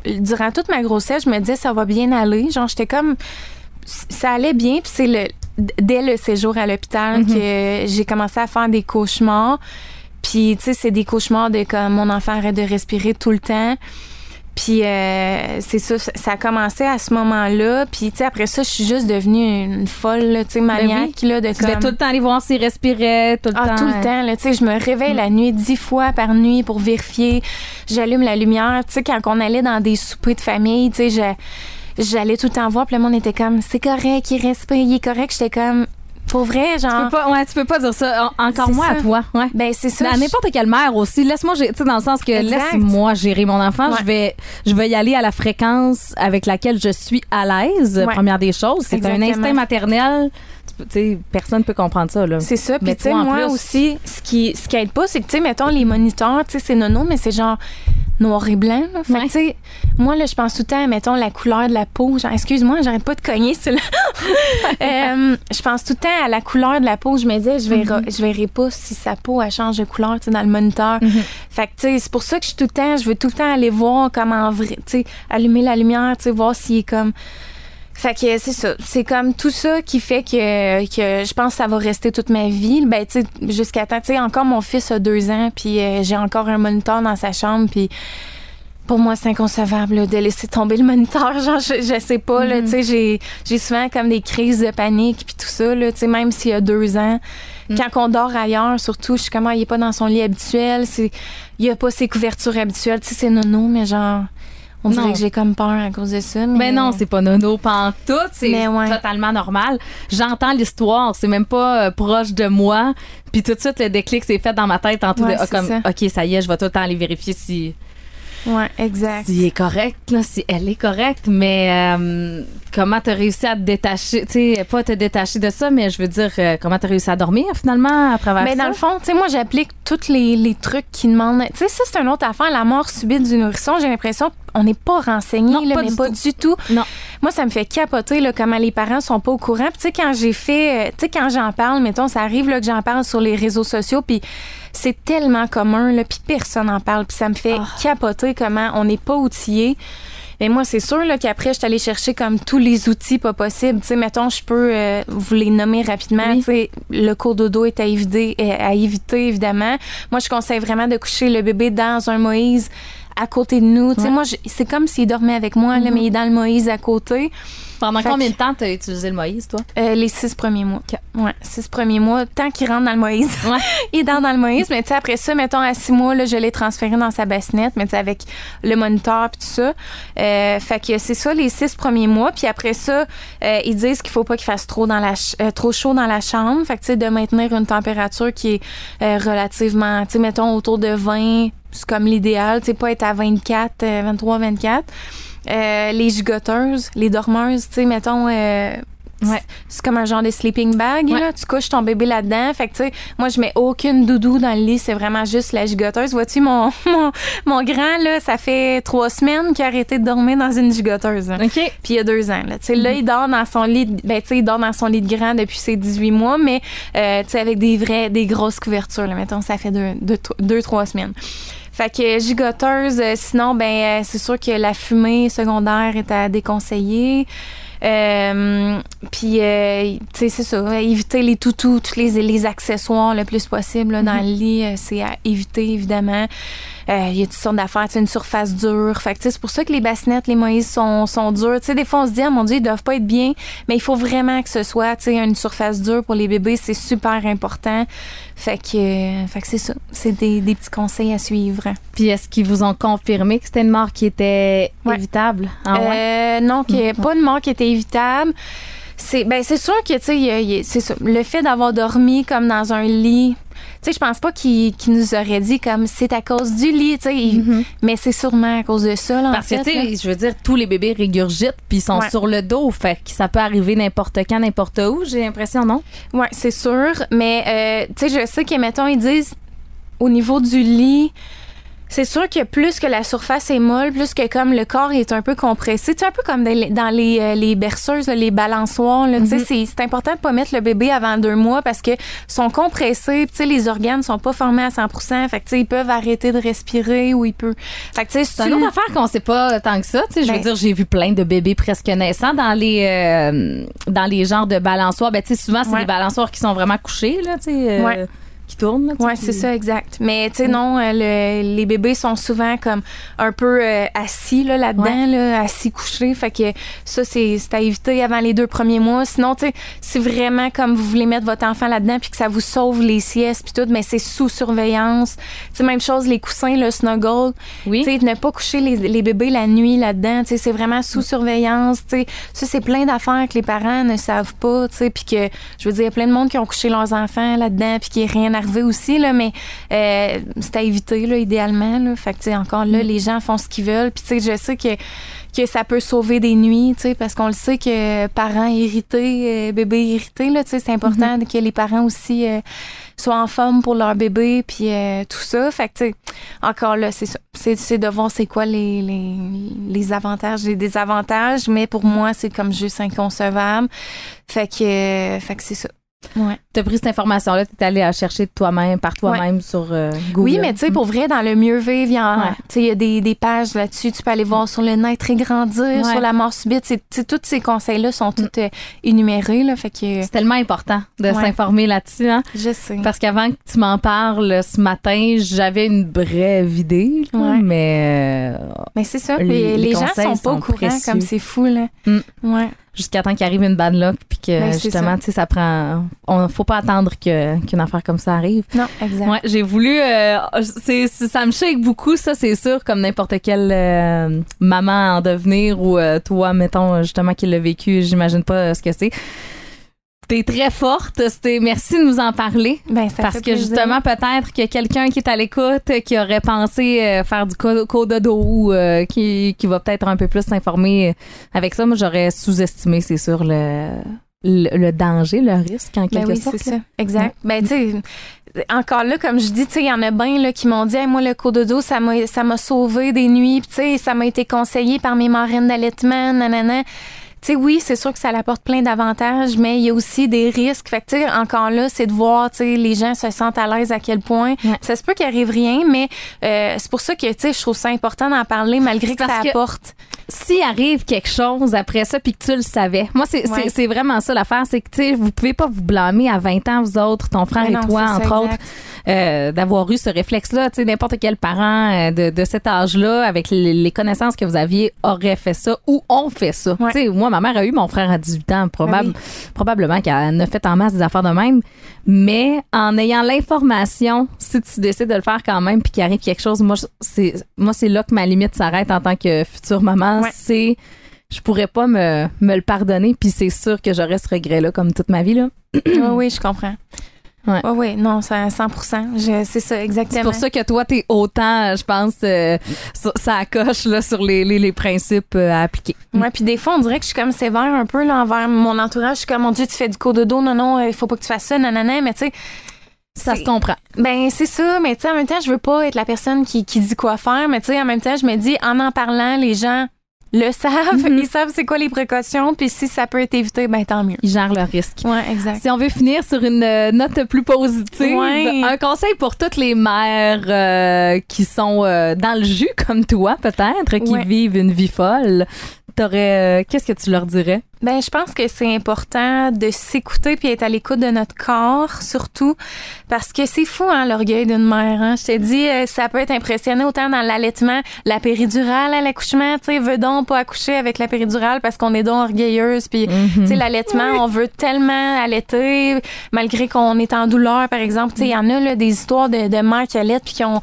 durant toute ma grossesse, je me disais ça va bien aller. Genre, j'étais comme ça allait bien. Puis c'est le dès le séjour à l'hôpital Mhm. que j'ai commencé à faire des cauchemars. Puis tu sais, c'est des cauchemars de comme mon enfant arrête de respirer tout le temps. Puis euh, c'est ça, ça a commencé à ce moment-là. Puis tu sais, après ça, je suis juste devenue une folle, tu sais, maniaque là, de Ben Tu devais comme. tout le temps aller voir s'il respirait, tout le Ah, temps. tout le temps, là, tu sais, je me réveille la nuit dix fois par nuit pour vérifier. J'allume la lumière, tu sais, quand on allait dans des soupers de famille, tu sais, je- j'allais tout le temps voir, puis le monde était comme, c'est correct, il respire, il est correct. J'étais comme, pour vrai, Tu genre, peux pas, ouais, tu peux pas dire ça. En- Encore moins à toi. Ouais. ben c'est ça. à n'importe quelle mère aussi. Laisse-moi, tu sais, dans le sens que laisse-moi gérer mon enfant. Ouais. Je vais, je vais y aller à la fréquence avec laquelle je suis à l'aise. Ouais. Première des choses, c'est un instinct maternel. Tu peux- Tu sais, personne peut comprendre ça là. C'est ça. Puis, Mais tu sais, moi plus- aussi, ce qui, ce qui aide pas, c'est que, tu sais, mettons, les moniteurs, tu sais, c'est nono, mais c'est genre noir et blanc. là. Fait que, Ouais. tu sais, moi, là, je pense tout le temps, mettons, la couleur de la peau. Genre, excuse-moi, j'arrête pas de cogner, celui-là. Euh, je pense tout le temps à la couleur de la peau. Je me disais, je verrai, je verrai pas si sa peau, elle change de couleur, tu sais, dans le moniteur. Fait que, tu sais, c'est pour ça que je suis tout le temps, je veux tout le temps aller voir comment, vrai, tu sais, allumer la lumière, tu sais, voir s'il est comme. Fait que c'est ça. C'est comme tout ça qui fait que, que je pense que ça va rester toute ma vie. Ben, tu sais, jusqu'à temps. Tu sais, encore mon fils a deux ans, puis euh, j'ai encore un moniteur dans sa chambre, puis pour moi, c'est inconcevable là, de laisser tomber le moniteur. Genre, je, je sais pas, là, tu sais, j'ai, j'ai souvent comme des crises de panique, puis tout ça, là, tu sais, même s'il y a deux ans. Quand on dort ailleurs, surtout, je suis comme, ah, il est pas dans son lit habituel, c'est, il a pas ses couvertures habituelles, tu sais, c'est nono, mais genre, on dirait Non. que j'ai comme peur à cause de ça. Mais, Mais non, c'est pas nono pantoute, c'est Mais ouais. totalement normal. J'entends l'histoire, c'est même pas euh, proche de moi. Puis tout de suite, le déclic s'est fait dans ma tête en tout Ouais, de, ah, comme, ça. OK, ça y est, je vais tout le temps aller vérifier si, Ouais, exact. s'il est correct, là, si elle est correcte. Mais euh, comment t'as réussi à te détacher, tu sais, pas te détacher de ça, mais je veux dire, euh, comment t'as réussi à dormir finalement à travers Mais ça? dans le fond, tu sais, moi, j'applique tous les, les trucs qui demandent. Tu sais, ça, c'est une autre affaire. La mort subite du nourrisson, j'ai l'impression qu'on n'est pas renseigné, Non, là, pas mais du pas tout. du tout. Non. Moi, ça me fait capoter, là, comment les parents sont pas au courant. Puis, tu sais, quand j'ai fait. euh, Tu sais, quand j'en parle, mettons, ça arrive, là, que j'en parle sur les réseaux sociaux, puis c'est tellement commun, là, puis personne n'en parle. Puis ça me fait Ah. capoter comment on n'est pas outillé. Mais moi, c'est sûr là, qu'après, je suis allée chercher comme tous les outils pas possibles. Tu sais, mettons, je peux euh, vous les nommer rapidement. Oui. Tu sais, le cours dodo est à éviter, euh, à éviter, évidemment. Moi, je conseille vraiment de coucher le bébé dans un Moïse à côté de nous. Tu sais, Ouais. moi, je- c'est comme s'il dormait avec moi, là, mais il est dans le Moïse à côté. Pendant Fait combien de temps t'as utilisé le Moïse, toi? Euh, les six premiers mois. Ouais, six premiers mois, tant qu'il rentre dans le Moïse. Ouais. il est dans, dans le Moïse, mais tu sais, après ça, mettons, à six mois, là, je l'ai transféré dans sa bassinette, mais tu sais, avec le moniteur puis tout ça. Euh, fait que c'est ça, les six premiers mois. Puis après ça, euh, ils disent qu'il faut pas qu'il fasse trop, dans la ch- euh, trop chaud dans la chambre. Fait que, tu sais, de maintenir une température qui est euh, relativement, tu sais, mettons, autour de 20, c'est comme l'idéal. Tu sais, pas être à 24, euh, 23, 24. Euh, les gigoteuses, les dormeuses, tu sais, mettons... euh, Ouais. c'est comme un genre de sleeping bag, Ouais. là. Tu couches ton bébé là-dedans. Fait que, tu sais, moi, je mets aucune doudou dans le lit. C'est vraiment juste la gigoteuse. Vois-tu, mon, mon, mon grand, là, ça fait trois semaines qu'il a arrêté de dormir dans une gigoteuse. hein. OK. Puis il y a deux ans. Là, Tu sais, là il dort dans son lit. Ben, tu sais, il dort dans son lit de grand depuis ses 18 mois, mais euh, tu sais, avec des vrais, des grosses couvertures. Là, mettons, ça fait deux, deux, deux, trois semaines. Fait que gigoteuse, euh, sinon, ben, euh, c'est sûr que la fumée secondaire est à déconseiller. Euh, Puis, euh, tu sais, c'est ça. Éviter les toutous, tous les, les accessoires le plus possible là, dans Mhm. le lit. euh, c'est à éviter, évidemment. Euh, Il y a toutes sortes d'affaires. Une surface dure. Fait c'est pour ça que les bassinettes, les moïses sont, sont dures. Tu sais, des fois, on se dit, ah, mon Dieu, ils doivent pas être bien. Mais il faut vraiment que ce soit, tu sais, une surface dure pour les bébés. C'est super important. Fait que, euh, fait que c'est ça. C'est des, des petits conseils à suivre. Puis est-ce qu'ils vous ont confirmé que c'était une mort qui était Ouais. évitable? Ah ouais? Euh, non, qu'il n'y ait pas de mort qui était évitable. C'est ben c'est sûr que tu sais c'est le fait d'avoir dormi comme dans un lit tu sais je pense pas qu'il nous aurait dit comme c'est à cause du lit tu sais il- Mhm. mais c'est sûrement à cause de ça là, en Parce que, fait, tu sais, je veux dire, tous les bébés régurgitent puis ils sont Ouais. sur le dos. Fait que ça peut arriver n'importe quand, n'importe où, j'ai l'impression, non? Ouais, c'est sûr. Mais, euh, tu sais, je sais que, mettons, ils disent au niveau du lit, c'est sûr que plus que la surface est molle, plus que comme le corps est un peu compressé. Sais, un peu comme dans les, dans les, euh, les berceuses, les balançoires. Tu sais, c'est- c'est important de pas mettre le bébé avant deux mois parce que sont compressés. Tu sais, les organes sont pas formés à 100% Fait que, tu sais, ils peuvent arrêter de respirer ou ils peuvent. Fait que, tu sais, C'est une autre affaire qu'on sait pas tant que ça. Tu sais, je veux Ben- dire, j'ai vu plein de bébés presque naissants dans les euh, dans les genres de balançoires. Ben, tu sais, souvent, c'est Ouais. des balançoires qui sont vraiment couchés, là, tu sais, euh, Ouais. Qui tournent. Là, Ouais, puis- c'est ça, exact. Mais tu sais, non, euh, le- les bébés sont souvent comme un peu euh, assis là, là-dedans, là, assis couchés. Fait que ça, c'est c'est à éviter avant les deux premiers mois. Sinon, tu sais, si vraiment comme vous voulez mettre votre enfant là-dedans puis que ça vous sauve les siestes puis tout, mais c'est sous surveillance. Tu sais, même chose, les coussins, le snuggle. Oui. Tu sais, ne pas coucher les, les bébés la nuit là-dedans, tu sais, c'est vraiment sous surveillance, tu sais. Ça, c'est plein d'affaires que les parents ne savent pas, tu sais, puis que, je veux dire, il y a plein de monde qui ont couché leurs enfants là-dedans, puis qui est rien aussi, là, mais euh, c'est à éviter, là, idéalement, là. Fait que, encore là, les gens font ce qu'ils veulent, puis tu sais, je sais que que ça peut sauver des nuits, tu sais, parce qu'on le sait que parents irrités, euh, bébés irrités, là, tu sais, c'est important que les parents aussi euh, soient en forme pour leur bébé, puis euh, tout ça. Fait que, tu sais, encore là, c'est ça. C'est, de voir c'est quoi les, les, les avantages et désavantages, mais pour moi, c'est comme juste inconcevable. Fait que, euh, fait que c'est ça. Ouais. T'as pris cette information-là, t'es allé la chercher toi-même, par toi-même sur euh, Google. Oui, mais tu sais, pour vrai, dans le mieux vivre, il y, Ouais. tu il y a des, des pages là-dessus. Tu peux aller voir sur le naître et grandir, Ouais. sur la mort subite. Tu tous ces conseils-là sont tous euh, énumérés. Là, fait que C'est tellement important de s'informer là-dessus, hein? je sais. Parce qu'avant que tu m'en parles ce matin, j'avais une brève idée, là, mais euh, Mais c'est ça. les- Les, les gens sont pas sont au courant, précieux. comme c'est fou. Là. Mm. Ouais. jusqu'à temps qu'il arrive une bad luck, puis que Ben, justement, tu sais, ça prend. On faut pas attendre qu'une affaire comme ça arrive. Non, exact. Ouais, j'ai voulu. euh, ça me shake beaucoup, ça, c'est sûr, comme n'importe quelle euh, maman en devenir ou euh, toi, mettons, justement, qui l'a vécu, j'imagine pas euh, ce que c'est. T'es très forte. C'était, merci de nous en parler. Ben, ça Parce fait que plaisir. justement, peut-être que quelqu'un qui est à l'écoute, qui aurait pensé faire du co- cododo ou euh, qui, qui va peut-être un peu plus s'informer avec ça, moi, j'aurais sous-estimé, c'est sûr, le, le, le danger, le risque, en Ben quelque oui, sorte. c'est là. ça. Exact. Ben, tu sais, encore là, comme je dis, tu sais, il y en a bien là, qui m'ont dit, Hey, moi, le cododo, ça m'a, ça m'a sauvé des nuits. Tu sais, ça m'a été conseillé par mes marraines d'allaitement, nanana. Tu sais, oui, c'est sûr que ça apporte plein d'avantages, mais il y a aussi des risques. Fait que, tu sais, encore là, c'est de voir, tu sais, les gens se sentent à l'aise à quel point. Ouais. Ça se peut qu'il arrive rien, mais euh, c'est pour ça que, tu sais, je trouve ça important d'en parler malgré que ça que- apporte. S'il arrive quelque chose après ça puis que tu le savais, moi, c'est, Ouais. vraiment ça l'affaire, c'est que, tu sais, vous pouvez pas vous blâmer à 20 ans, vous autres, ton frère et toi, ça, entre autres. euh, d'avoir eu ce réflexe-là. Tu sais, n'importe quel parent euh, de, de cet âge-là, avec les, connaissances que vous aviez, aurait fait ça ou ont fait ça. Ouais. Tu sais, moi, ma mère a eu mon frère à 18 ans, probable, Ben probablement qu'elle a fait en masse des affaires de même. Mais en ayant l'information, si tu décides de le faire quand même puis qu'il arrive quelque chose, moi, c'est là que ma limite s'arrête en tant que future maman. Ouais. C'est, je pourrais pas me, me le pardonner puis c'est sûr que j'aurais ce regret-là comme toute ma vie, là. Oui, oui, je comprends. Oui, oui, non, c'est à 100 Je- C'est ça, exactement. C'est pour ça que toi, t'es autant, je pense, euh, sur- ça coche là, sur les, les, les principes euh, à appliquer. Ouais, puis des fois, on dirait que je suis comme sévère un peu là, envers mon entourage. Je suis comme, mon Dieu, tu fais du cododo, non, non, il faut pas que tu fasses ça, nanana, mais tu sais. Ça se comprend. Ben, c'est ça, mais tu sais, en même temps, je veux pas être la personne qui, qui dit quoi faire, mais tu sais, en même temps, je me dis, en en parlant, les gens le savent, Mhm. ils savent c'est quoi les précautions, puis si ça peut être évité, ben tant mieux. Ils gèrent le risque. Ouais, exact. Si on veut finir sur une euh, note plus positive, Ouais. un conseil pour toutes les mères euh, qui sont euh, dans le jus comme toi, peut-être, qui Ouais. vivent une vie folle. T'aurais, euh, qu'est-ce que tu leur dirais? Ben, je pense que c'est important de s'écouter puis être à l'écoute de notre corps, surtout parce que c'est fou, hein, l'orgueil d'une mère. Hein? Je te dis, euh, ça peut être impressionnant autant dans l'allaitement, la péridurale à l'accouchement. Tu sais, veut donc pas accoucher avec la péridurale parce qu'on est donc orgueilleuse. Puis, tu sais, l'allaitement, on veut tellement allaiter malgré qu'on est en douleur, par exemple. Tu sais, il y en a là, des histoires de, de mères qui allaitent puis qui ont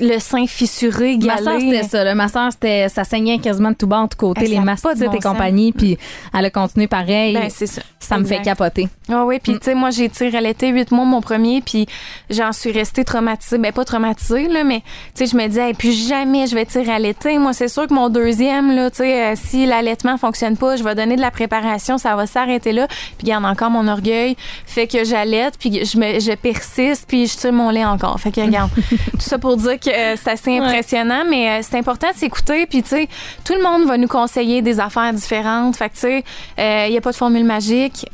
le sein fissuré, galé. Ma soeur, c'était ça. Là. Ma soeur, c'était, ça saignait quasiment de tout bas, de Eh, ça les mastites de bon et compagnie. Puis elle a continué pareil. Ben, c'est ça. ça me fait capoter. Ah oui, puis tu sais, moi, j'ai été allaitée huit mois mon premier, puis j'en suis restée traumatisée. Ben, pas traumatisée, là, mais tu sais, je me disais, hey, puis jamais je vais tirer allaiter. Moi, c'est sûr que mon deuxième, là, tu sais, euh, si l'allaitement fonctionne pas, je vais donner de la préparation, ça va s'arrêter là. Puis garde encore mon orgueil, fait que j'allaite, puis je, me, je persiste, puis je tire mon lait encore. Fait que regarde, tout ça pour dire que euh, c'est assez impressionnant, mais euh, c'est important de s'écouter, puis tu sais, tout le monde va nous conseiller des affaires différentes. Fait que tu sais, il y a pas de formule magique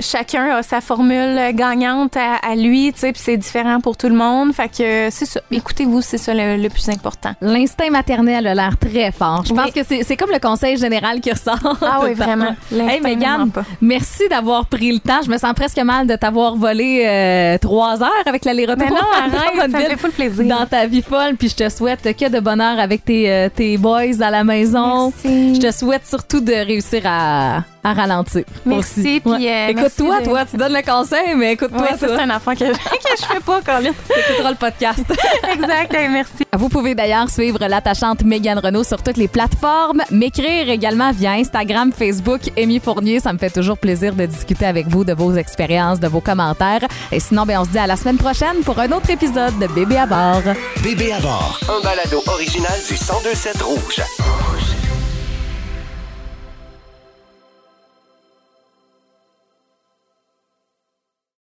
chacun a sa formule gagnante à, à lui, tu sais, puis c'est différent pour tout le monde. Fait que c'est ça. Écoutez-vous, c'est ça le, le plus important. L'instinct maternel a l'air très fort. Je pense que c'est, comme le conseil général qui ressort. Ah oui, vraiment. L'instinct Hey, ne Megan, ment pas. merci d'avoir pris le temps. Je me sens presque mal de t'avoir volé euh, trois heures avec l'aller-retour. Non, arrête, ça me fait full plaisir. Dans ta vie folle, puis je te souhaite que de bonheur avec tes, euh, tes boys à la maison. Merci. Je te souhaite surtout de réussir à, à ralentir. Merci, puis, euh, Écoute-toi, de- toi, tu donnes le conseil, mais écoute-toi, Ouais, ça, toi. c'est un enfant que, que je fais pas, Colin. T'écouteras le podcast. exact, hey, merci. Vous pouvez d'ailleurs suivre l'attachante Mégane Renault sur toutes les plateformes, m'écrire également via Instagram, Facebook, Amy Fournier. Ça me fait toujours plaisir de discuter avec vous de vos expériences, de vos commentaires. Et sinon, ben, on se dit à la semaine prochaine pour un autre épisode de Bébé à bord. Bébé à bord, un balado original du 1027 Rouge.